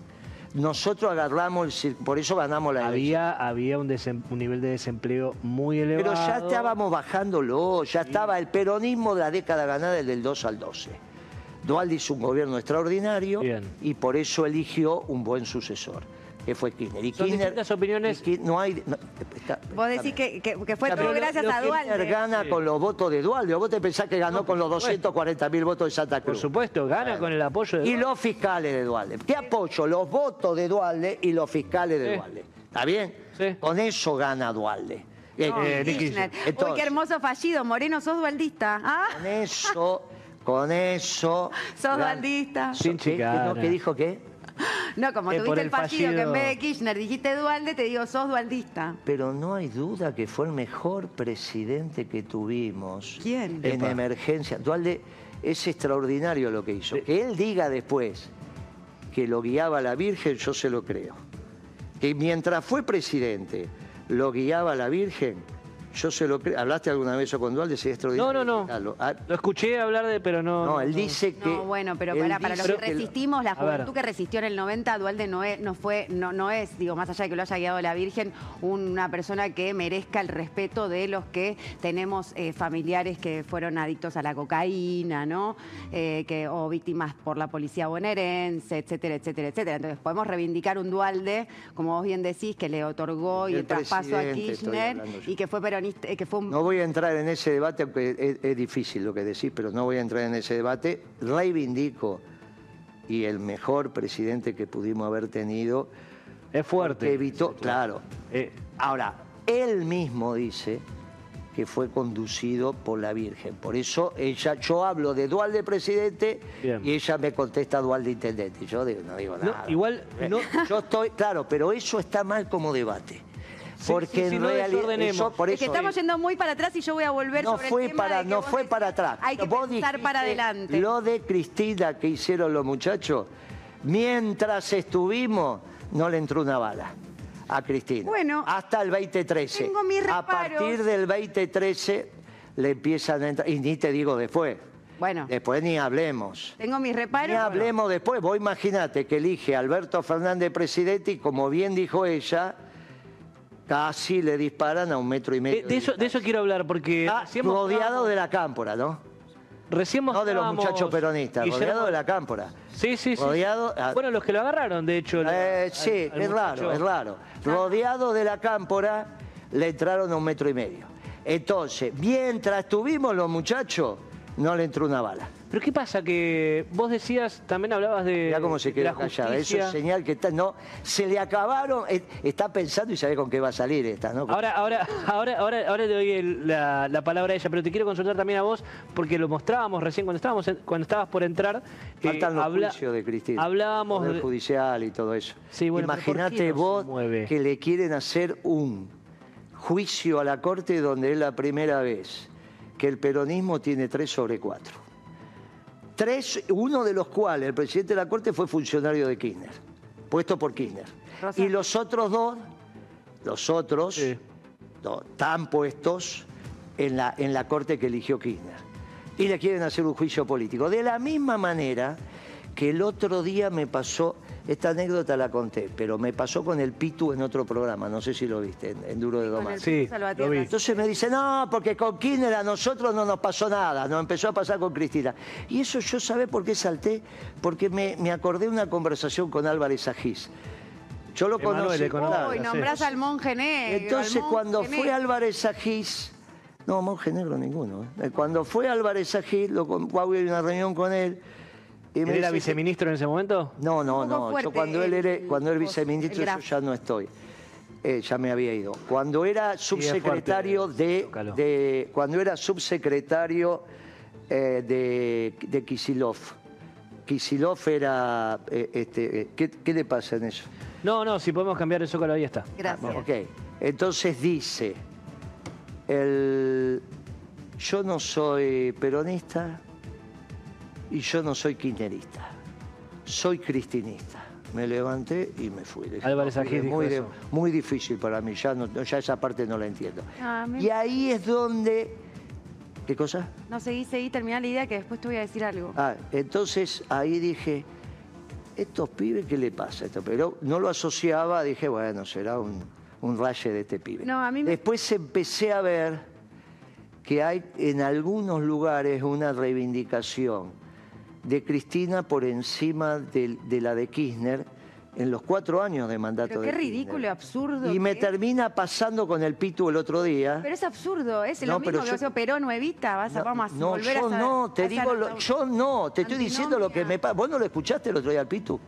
C: Nosotros agarramos, el por eso ganamos la elección.
B: Había, había un, desem- un nivel de desempleo muy elevado.
C: Pero ya estábamos bajándolo, ya estaba el peronismo de la década ganada, el del 2 al 12. Dualde hizo un gobierno extraordinario
B: Bien.
C: y por eso eligió un buen sucesor, que fue Kirchner. Y
B: Son
C: Kirchner-
B: distintas opiniones.
C: y no hay, no, está-
D: Vos decís que, que- que fue todo gracias
C: lo-
D: a
C: Kirchner
D: Dualde.
C: gana con los votos de Dualde. ¿O vos te pensás que ganó con los 240 mil votos de Santa
B: Por
C: Cruz?
B: supuesto, gana con el apoyo de.
C: Y los fiscales de Dualde. ¿Qué apoyo? Los votos de Dualde y los fiscales de
B: Sí.
C: Dualde. ¿Está bien?
B: Sí.
C: Con eso gana Dualde. Eh,
D: No,
B: Eh,
D: Kirchner.
B: Kirchner.
D: Uy,
C: Entonces-
D: qué hermoso fallido. Moreno, sos dualdista. ¿Ah?
C: Con eso, con eso.
D: Sos dualdista.
B: Sin
C: ¿Qué, qué, no,
B: chicana.
C: ¿Qué dijo qué?
D: No, como
B: Eh,
D: tuviste
B: el
D: el fallido, que en vez de Kirchner dijiste Dualde, te digo, sos dualdista.
C: Pero no hay duda que fue el mejor presidente que tuvimos.
D: ¿Quién?
C: En
B: Epa.
C: emergencia. Dualde es extraordinario lo que hizo. Que él diga después que lo guiaba la Virgen, yo se lo creo. Que mientras fue presidente lo guiaba la Virgen, yo se lo creo. ¿Hablaste alguna vez eso con Dualde? Sí,
B: No,
C: extraordinario.
B: no, no.
C: Ah,
B: Lo escuché hablar de, pero no.
C: no, él dice que.
D: No, bueno, pero para, para los
C: dice
D: que
C: lo-
D: resistimos, la juventud que resistió en el 90, Dualde no es, no fue, no, no es, digo, más allá de que lo haya guiado la Virgen, una persona que merezca el respeto de los que tenemos eh, familiares que fueron adictos a la cocaína, ¿no? Eh, que, o víctimas por la policía bonaerense, etcétera, etcétera, etcétera. Entonces podemos reivindicar un Dualde, como vos bien decís, que le otorgó y
C: El
D: el traspaso a Kirchner y que fue peronista, eh, que fue un
C: No voy a entrar en ese debate, aunque es, es difícil lo que decís, pero no voy a entrar en ese debate. Reivindico y el mejor presidente que pudimos haber tenido.
B: Es fuerte.
C: evitó, claro.
B: Eh,
C: Ahora, él mismo dice que fue conducido por la Virgen. Por eso ella, yo hablo de dual de presidente
B: Bien.
C: y ella me contesta dual de intendente. Yo digo- no digo
B: No,
C: nada.
B: igual,
C: Eh,
B: no-
C: Yo estoy, claro, pero eso está mal como debate. Porque
B: sí, sí,
C: en
B: no
C: realidad eso- por
D: Es que estamos yendo muy para atrás y yo voy a volver
C: no
D: sobre
C: fue
D: el tema
C: para
D: de que
C: no fue
D: decís,
C: para atrás.
D: Hay que
C: Vos
D: pensar para adelante.
C: Lo de Cristina que hicieron los muchachos, mientras estuvimos, no le entró una bala a Cristina.
D: Bueno,
C: hasta el 2013.
D: tengo mis
C: a partir del 2013 le empiezan a entrar y ni te digo después.
D: Bueno,
C: Después ni hablemos.
D: tengo mis reparos.
C: Ni hablemos después. Vos imagínate que elige a Alberto Fernández presidente y como bien dijo ella, casi le disparan a un metro y medio.
B: De, eso, de eso quiero hablar porque recién
C: rodeado de la cámpora, ¿no?
B: recién
C: No de los muchachos peronistas,
B: Guillermo-
C: rodeado de la cámpora.
B: Sí, sí, sí.
C: rodeado- ah.
B: Bueno, los que lo agarraron, de hecho.
C: Eh,
B: al-
C: sí,
B: al
C: es
B: muchacho.
C: raro, es raro. Rodeado de la cámpora, le entraron a un metro y medio. Entonces, mientras estuvimos los muchachos, no le entró una bala.
B: Pero ¿qué pasa? Que vos decías, también hablabas de.
C: Mirá cómo se
B: la
C: callada. Eso es señal que está, no, se le acabaron, eh, está pensando y sabe con qué va a salir esta, ¿no?
B: Ahora, ahora, ahora, ahora, ahora le doy el- la, la palabra a ella, pero te quiero consultar también a vos, porque lo mostrábamos recién cuando estábamos en- cuando estabas por entrar. eh,
C: Faltan los
B: habla-
C: juicios de Cristina.
B: Hablábamos
C: Poder
B: de-
C: judicial y todo eso.
B: Sí, bueno, pero ¿por qué
C: Imagínate
B: no
C: vos que le quieren hacer un juicio a la Corte donde es la primera vez que el peronismo tiene tres sobre cuatro. Tres, uno de los cuales, el presidente de la Corte, fue funcionario de Kirchner, puesto por Kirchner.
D: Rosa.
C: Y los otros dos, los otros,
B: Sí.
C: no, están puestos en la, en la Corte que eligió Kirchner. Y le quieren hacer un juicio político. De la misma manera que el otro día me pasó, esta anécdota la conté, pero me pasó con el Pitu en otro programa, no sé si lo viste, en, en Duro de Domar.
B: Sí,
D: Salvatierra.
B: lo vi.
C: Entonces me dice, no, porque con Kirchner a nosotros no nos pasó nada, nos empezó a pasar con Cristina. Y eso yo sabé por qué salté, porque me, me acordé de una conversación con Álvarez Agís. Yo lo conocí.
D: Uy,
B: sí.
D: nombrás al monje negro.
C: Entonces,
D: monje
C: cuando fue. Álvarez Agís, no, monje negro ninguno. ¿eh? Cuando fue Álvarez Agís, lo, hubo una reunión con él. Y
B: ¿Él
C: me
B: era
C: dice-
B: viceministro en ese momento?
C: No, no, no.
D: fuerte
C: Yo cuando él era, cuando él
D: el
C: viceministro, yo ya no estoy. Eh, ya me había ido. Cuando era subsecretario
B: fuerte,
C: de, cuando era subsecretario eh, de, de Kisilov. Kisilov era, eh, este, eh, ¿qué, qué le pasa en eso?
B: No, no, si podemos cambiar el zócalo, ahí está.
D: Gracias.
C: Ok, entonces dice, el, yo no soy peronista y yo no soy kirchnerista, soy cristinista. Me levanté y me fui.
B: Álvarez
C: no,
B: dijo
C: muy, de-
B: eso.
C: muy difícil para mí, ya, no, ya esa parte no la entiendo.
D: Ah,
C: Y ahí es donde... ¿Qué cosa?
D: No, seguí, seguí, terminá la idea que después te voy a decir algo.
C: Ah, entonces ahí dije, estos pibes, ¿qué le pasa a esto? Pero no lo asociaba, dije, bueno, será un, un raye de este pibe.
D: No, a mí me-
C: Después empecé a ver que hay en algunos lugares una reivindicación de Cristina por encima de, la de Kirchner en los cuatro años de mandato
D: Pero
C: de
D: qué
C: Kirchner.
D: ridículo y absurdo
C: Y me
D: es.
C: termina pasando con el Pitu el otro día.
D: Pero es absurdo, es
C: No,
D: lo mismo que
C: yo-
D: Perón o Evita, vas a,
C: No,
D: vamos a
C: no,
D: volver
C: yo
D: a
C: no, te digo, lo- yo no, te estoy diciendo lo que me pasa. ¿Vos no lo escuchaste el otro día al Pitu?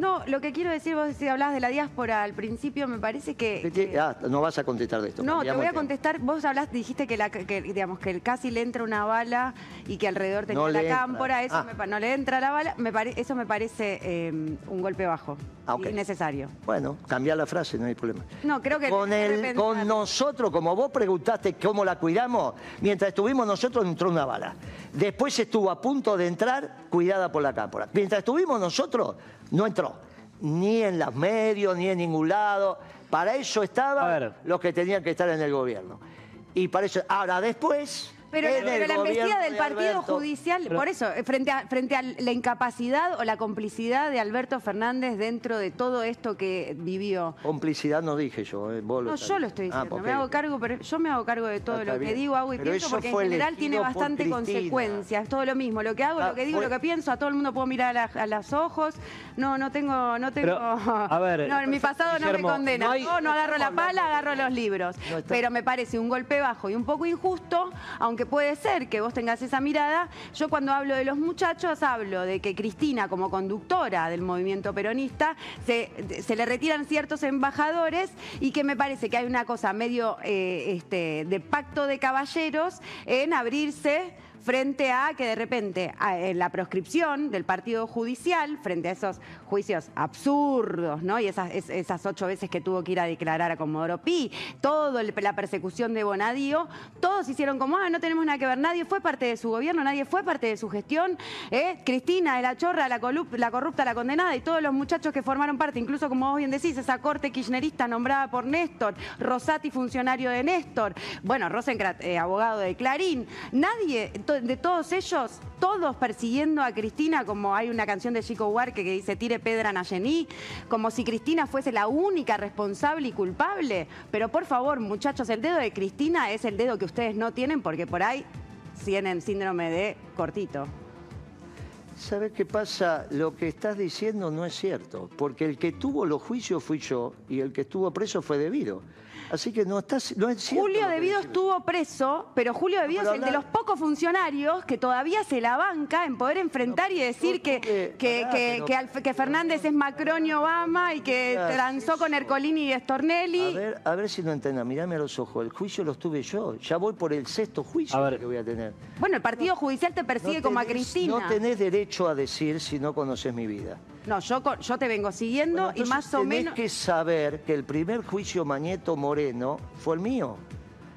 D: No, lo que quiero decir, vos si hablabas de la diáspora al principio, me parece que...
C: ¿Qué te-
D: que-
C: Ah, no vas a contestar de esto.
D: No, te voy a contestar. Vos hablaste, dijiste que, la, que, digamos que casi le entra una bala y que alrededor tenía
C: No
D: la
C: entra.
D: cámpora. Eso
C: Ah.
D: me no le entra la bala. Me pare- eso me parece eh, un golpe bajo.
C: Ah.
D: Innecesario.
C: Bueno, cambiar la frase, no hay problema.
D: No, creo que
C: Con, el, con nosotros, como vos preguntaste cómo la cuidamos, mientras estuvimos nosotros entró una bala. Después estuvo a punto de entrar, cuidada por la cámpora. Mientras estuvimos nosotros, no entró. Ni en los medios, ni en ningún lado. Para eso estaban los que tenían que estar en el gobierno. Y para eso, ahora después.
D: Pero,
C: en
D: la embestida del
C: de
D: Partido
C: Alberto-
D: Judicial, por eso, frente a, frente a la incapacidad o la complicidad de Alberto Fernández dentro de todo esto que vivió.
C: Complicidad no dije yo, eh, vos
D: No,
C: estás
D: yo lo
C: diciendo.
D: estoy
C: Ah,
D: diciendo, me hago cargo, pero yo me hago cargo de todo
C: Ah, está
D: lo que digo, hago y
C: Pero
D: pienso, porque en general tiene bastante consecuencias, todo lo mismo, lo que hago,
C: Ah,
D: lo que digo,
C: fue-
D: lo que pienso, a todo el mundo puedo mirar a, la- a los ojos, no, no tengo, no tengo,
B: Pero, a ver,
D: no, mi pasado
B: Guillermo,
D: no me condena,
B: no hay-
D: yo no agarro la pala, agarro los libros,
C: No está-
D: pero me parece un golpe bajo y un poco injusto, aunque que puede ser que vos tengas esa mirada. Yo cuando hablo de los muchachos hablo de que Cristina como conductora del movimiento peronista se, se le retiran ciertos embajadores y que me parece que hay una cosa medio eh, este, de pacto de caballeros en abrirse frente a que de repente en la proscripción del partido judicial, frente a esos juicios absurdos, ¿no? Y esas, es- esas ocho veces que tuvo que ir a declarar a Comodoro Pi, toda la persecución de Bonadío, todos hicieron como, ah, no tenemos nada que ver, nadie fue parte de su gobierno, nadie fue parte de su gestión, ¿eh? Cristina, de la chorra, la corrupta, la condenada, y todos los muchachos que formaron parte, incluso como vos bien decís, esa corte kirchnerista nombrada por Néstor, Rosati, funcionario de Néstor, bueno, Rosencrat, eh, abogado de Clarín, nadie de todos ellos, todos persiguiendo a Cristina, como hay una canción de Chico Huarque que dice tire pedra Nayení, como si Cristina fuese la única responsable y culpable. Pero por favor, muchachos, el dedo de Cristina es el dedo que ustedes no tienen porque por ahí tienen síndrome de cortito.
C: ¿Sabes qué pasa? Lo que estás diciendo no es cierto, porque el que tuvo los juicios fui yo y el que estuvo preso fue debido. Así que no, estás, no es cierto.
D: Julio
C: decís.
D: estuvo preso, pero Julio Devido
C: pero
D: es el de los pocos funcionarios que todavía se la banca en poder enfrentar y decir que, que,
C: pará,
D: que-
C: pero-
D: que Alf- que Fernández es Macron y Obama y que transó con. Ercolini y
C: A
D: Stornelli.
C: ver, a ver si no entiendes, mirame a los ojos. El juicio lo tuve yo. Ya voy por el sexto juicio
B: A ver.
C: que voy a tener.
D: Bueno, el Partido Judicial te persigue como a
C: tenés-
D: Cristina.
C: No tenés derecho a decir si no conoces mi vida.
D: No, yo, yo te vengo siguiendo
C: Bueno,
D: y más o
C: tenés
D: menos...
C: que saber que el primer juicio Mañeto Moreno fue el mío.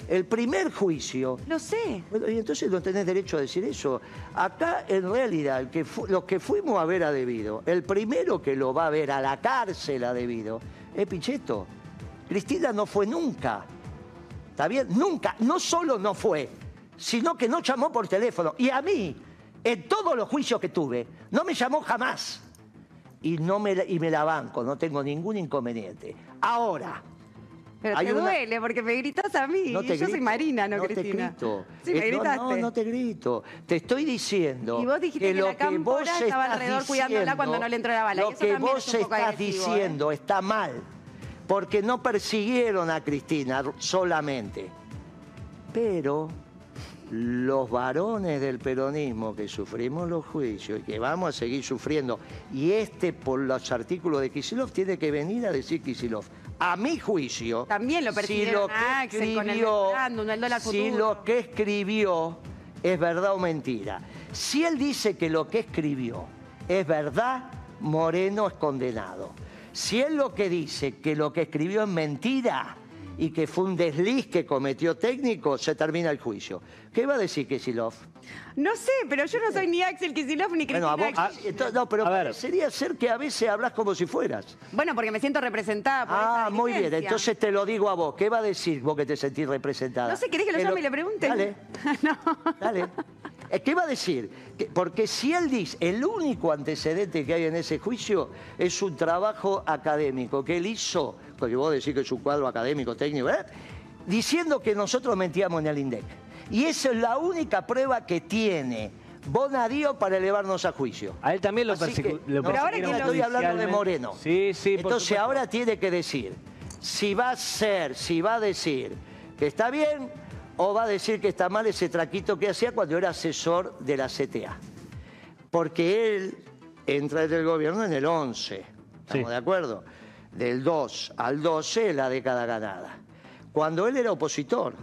C: El primer juicio.
D: Lo sé.
C: Bueno, y entonces no tenés derecho a decir eso. Acá, en realidad, el que los que fuimos a ver a Debido, el primero que lo va a ver a la cárcel a Debido es Pichetto. Cristina no fue nunca. ¿Está bien? Nunca. No solo no fue, sino que no llamó por teléfono. Y a mí, en todos los juicios que tuve, no me llamó jamás. Y, no me, la- y me la banco, no tengo ningún inconveniente. Ahora,
D: Pero
C: hay
D: te
C: una-
D: duele porque me gritas a mí.
C: no te
D: yo soy Marina, no,
C: no te
D: Cristina.
C: grito.
D: Sí, me
C: Eh, no,
D: gritaste.
C: No, no te grito. Te estoy diciendo
D: Y vos dijiste que
C: lo
D: la cámpora
C: vos
D: estaba alrededor cuidándola cuando no le entró la bala, y
C: Lo
D: eso
C: que vos
D: es
C: estás
D: agresivo, ¿eh?
C: diciendo está mal. Porque no persiguieron a Cristina solamente. Pero los varones del peronismo que sufrimos los juicios y que vamos a seguir sufriendo, y este por los artículos de Kisilov tiene que venir a decir Kisilov. A mi juicio,
D: También lo
C: si
D: persiguieron
C: lo que
D: a Axel con el
C: escribió-
D: el
C: si lo que escribió es verdad o mentira. Si él dice que lo que escribió es verdad, Moreno es condenado. Si él lo que dice que lo que escribió es mentira y que fue un desliz que cometió técnico, se termina el juicio. ¿Qué va a decir Kisilov?
D: No sé, pero yo no soy ni Axel Kicillof ni
C: Bueno,
D: Cristina.
C: a vos, entonces, no, pero
B: a ver.
C: parecería ser que a veces hablas como si fueras.
D: Bueno, porque me siento representada por
C: Ah,
D: esa
C: muy bien, entonces te lo digo a vos. ¿Qué va a decir vos que te sentís representada?
D: No sé, ¿querés que lo
C: Que
D: llame y le pregunte?
C: Dale.
D: no.
C: Dale. Eh, ¿Qué va a decir? Que- porque si él dice, el único antecedente que hay en ese juicio es un trabajo académico que él hizo, porque vos decís que es un cuadro académico, técnico, ¿eh? diciendo que nosotros mentíamos en el INDEC. Y esa es la única prueba que tiene Bonadío para elevarnos a juicio.
B: A él también lo,
C: no,
D: Pero ahora que
C: estoy hablando de. Moreno.
B: Sí, sí,
C: Entonces ahora tiene que decir si va a ser, si va a decir que está bien o va a decir que está mal ese traquito que hacía cuando era asesor de la CTA. Porque él entra en el gobierno en el 11, ¿estamos
B: Sí.
C: de acuerdo? Del 2 al 12 es la década ganada. Cuando él era opositor.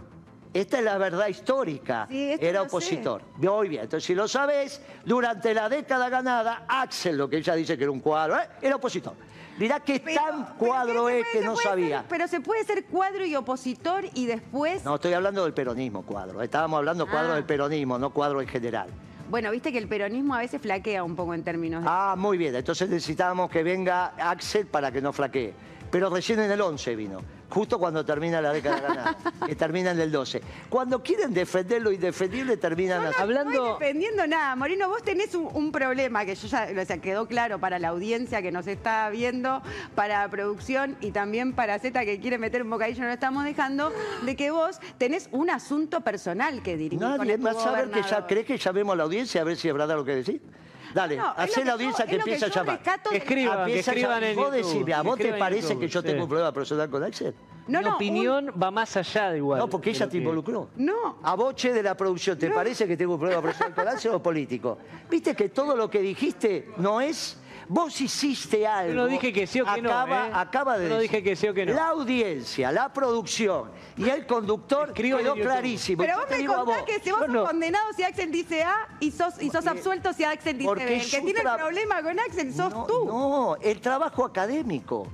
C: Esta es la verdad histórica.
D: Sí,
C: era
D: sé.
C: opositor. Muy bien, entonces si lo sabés, durante la década ganada, Axel, lo que ella dice que era un cuadro, ¿eh? era opositor. Mirá qué
D: Pero-
C: tan cuadro es que no sabía.
D: ser- pero se puede ser cuadro y opositor y después...
C: No, estoy hablando del peronismo cuadro. Estábamos hablando cuadro
D: Ah.
C: del peronismo, no cuadro en general.
D: Bueno, viste que el peronismo a veces flaquea un poco en términos de...
C: Ah, muy bien. Entonces necesitábamos que venga Axel para que no flaquee. Pero recién en el 11 vino, justo cuando termina la década ganada, que termina en el 12. Cuando quieren defender lo indefendible, terminan así.
B: Hablando-
D: No estoy defendiendo nada. Moreno, vos tenés un, un problema que yo ya, o sea, quedó claro para la audiencia que nos está viendo, para la producción y también para Z que quiere meter un bocadillo, no lo estamos dejando, de que vos tenés un asunto personal que dirigir con
C: Nadie
D: tu
C: más saber que ya
D: gobernador.
C: cree que llamemos a la audiencia a ver si es verdad lo que decís. Dale,
D: No,
C: hacé la audiencia
D: yo-
C: que empieza a llamar.
B: Escriban, que escriban
C: llamar.
B: en
C: Vos decime, ¿a vos te
B: escriban
C: parece
B: YouTube,
C: que yo tengo un problema personal con Axel?
D: No,
B: Mi
D: no, un-
B: opinión va más allá de igual.
C: No, porque ella te
B: que-
C: involucró.
D: No.
C: A Boche de la producción, ¿te parece que tengo un problema personal con Axel o político? Viste que todo lo que dijiste no es... Vos hiciste algo.
B: Yo no dije que sí o que no,
C: acaba,
B: ¿eh?
C: Acaba de
B: Yo no
C: decir.
B: dije que sí o que no.
C: La audiencia, la producción y el conductor
B: Escriban en
C: quedó clarísimo.
D: Pero
C: Yo
D: vos me contás
C: vos,
D: que si vos sos
B: no.
D: condenado si Axel dice A y sos, y sos absuelto si Axel dice
C: porque
D: B. El que tiene el problema con Axel sos
C: no,
D: tú.
C: No, el trabajo académico.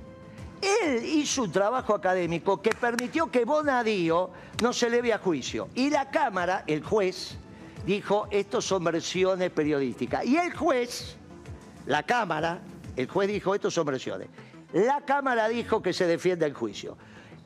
C: Él hizo un trabajo académico que permitió que Bonadío no se leve a juicio. Y la Cámara, el juez, dijo, estos son versiones periodísticas. Y el juez, la Cámara, el juez dijo, estos son versiones. La Cámara dijo que se defiende el juicio.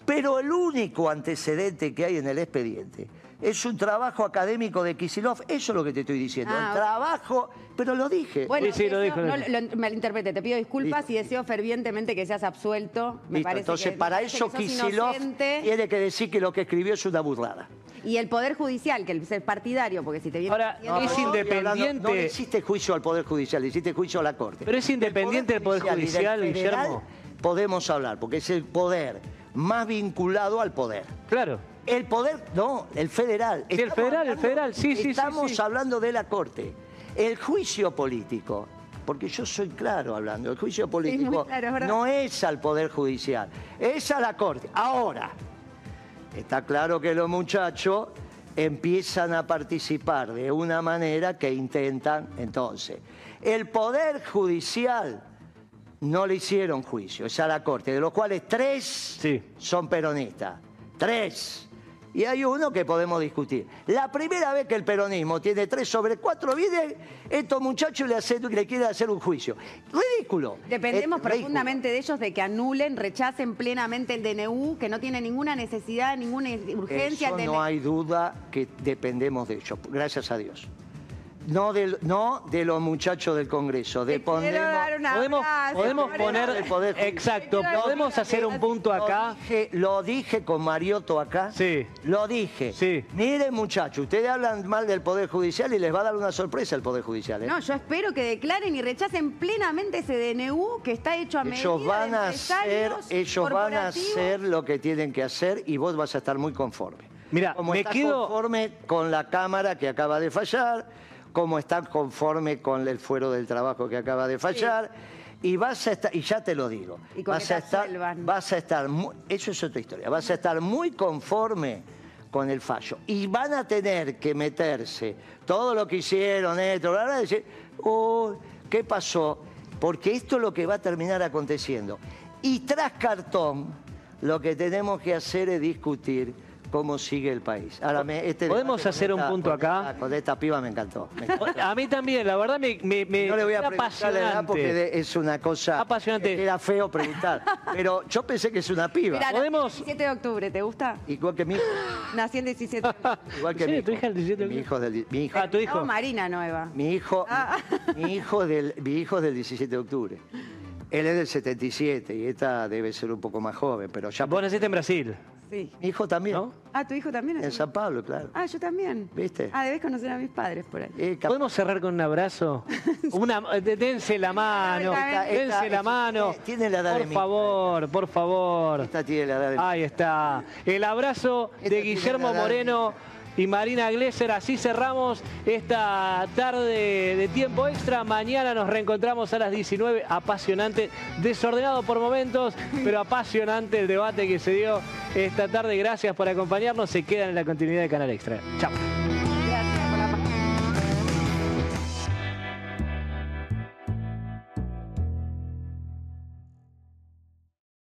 C: Pero el único antecedente que hay en el expediente es un trabajo académico de Kisilov. Eso es lo que te estoy diciendo.
D: Ah,
C: el
D: ok.
C: trabajo, pero lo dije.
D: Bueno,
B: Sí, sí, lo dijo, lo
D: no lo malinterprete. Te pido disculpas
C: Listo.
D: y deseo fervientemente que seas absuelto. Me
C: Listo,
D: parece
C: entonces
D: que,
C: para
D: me parece
C: eso Kisilov tiene que decir que lo que escribió es una burrada.
D: Y el Poder Judicial, que el ser partidario, porque si te viene...
B: Ahora,
D: diciendo-
B: es independiente.
C: No le hiciste juicio al Poder Judicial, le hiciste juicio a la Corte.
B: Pero es independiente el Poder
C: del
B: Judicial,
C: federal
B: Guillermo.
C: Podemos hablar, porque es el poder más vinculado al poder.
B: Claro.
C: El poder, no, el federal.
B: Sí, el
C: Estamos
B: federal, el
C: hablando-
B: federal, sí, sí, sí,
C: Estamos
B: sí.
C: hablando de la Corte. El juicio político, porque yo soy claro hablando, el juicio político
D: claro, es
C: no es al Poder Judicial, es a la Corte. Ahora, está claro que los muchachos empiezan a participar de una manera que intentan, entonces, el Poder Judicial no le hicieron juicio, es a la Corte, de los cuales tres
B: Sí.
C: son peronistas. Tres. Y hay uno que podemos discutir. La primera vez que el peronismo tiene tres sobre cuatro, viene estos muchachos le, hacen- le quieren hacer un juicio. Ridículo.
D: Dependemos
C: Es ridículo.
D: profundamente de ellos de que anulen, rechacen plenamente el DNU, que no tiene ninguna necesidad, ninguna urgencia.
C: Eso no hay duda que dependemos de ellos, gracias a Dios. No de, no de los muchachos del Congreso,
D: dar un
B: Podemos, podemos poner.
C: del Poder.
B: Exacto, podemos hacer un punto acá.
C: Lo dije, lo dije con Mariotto acá.
B: Sí.
C: Lo dije.
B: Sí.
C: Miren, muchachos, ustedes hablan mal del Poder Judicial y les va a dar una sorpresa el Poder Judicial. ¿eh?
D: No, yo espero que declaren y rechacen plenamente ese DNU que está hecho a medida
C: ellos van
D: de
C: a hacer, ellos van a hacer lo que tienen que hacer y vos vas a estar muy conforme.
B: Mira,
C: como
B: me
C: estás
B: quedo-
C: conforme con la Cámara que acaba de fallar, como estás conforme con el fuero del trabajo que acaba de fallar. Y vas a estar, y ya te lo digo,
D: Y
C: vas a estar, vas a estar, eso es otra historia, vas a estar muy conforme con el fallo. Y van a tener que meterse todo lo que hicieron, esto, bla, y decir, "Uy, ¿qué pasó? Porque esto es lo que va a terminar aconteciendo. Y tras cartón, lo que tenemos que hacer es discutir cómo sigue el país. Ahora, me- este
B: ¿Podemos hacer un
C: esta-
B: punto
C: con
B: acá?
C: esta- con esta piba me encantó. me encantó.
B: A mí también, la verdad me, me, me-
C: No le voy a preguntar la edad porque es una cosa
B: Apasionante.
C: que era feo preguntar. Pero yo pensé que es una piba.
D: Mirá,
B: Podemos-
D: nací el 17 de octubre, ¿te gusta?
C: Igual que mi hijo.
D: Nací el 17 de octubre.
C: Igual que
B: ¿En
C: mi hijo.
B: ¿Tu hija el 17 de
C: Mi
B: octubre?
C: hijo del, mi hija,
B: Ah, tu hijo.
D: No, Marina Nueva.
C: mi hijo,
D: Ah.
C: mi hijo del, mi hijo es del 17 de octubre. Él es del 77 y esta debe ser un poco más joven, pero ya.
B: Vos naciste en Brasil,
D: Sí.
C: Mi hijo también.
B: ¿no?
D: Ah, ¿tu hijo también?
C: En San Pablo, claro.
D: Ah, yo también.
C: ¿Viste?
D: Ah, debes conocer a mis padres por ahí.
C: Eh,
B: ¿Podemos cerrar con un abrazo? Una, de- dense la mano,
D: Esta-
C: esta-
B: dense la mano.
C: tiene- tiene la edad
B: Por
C: de
B: favor, por favor.
C: Esta tiene la edad de mi-
B: Ahí está. El abrazo
C: Esta
B: de Guillermo Moreno y Marina Glesser. Así cerramos esta tarde de tiempo extra. Mañana nos reencontramos a las 19. Apasionante, desordenado por momentos, pero apasionante el debate que se dio esta tarde. Gracias por acompañarnos. Se quedan en la continuidad de Canal Extra. Chao.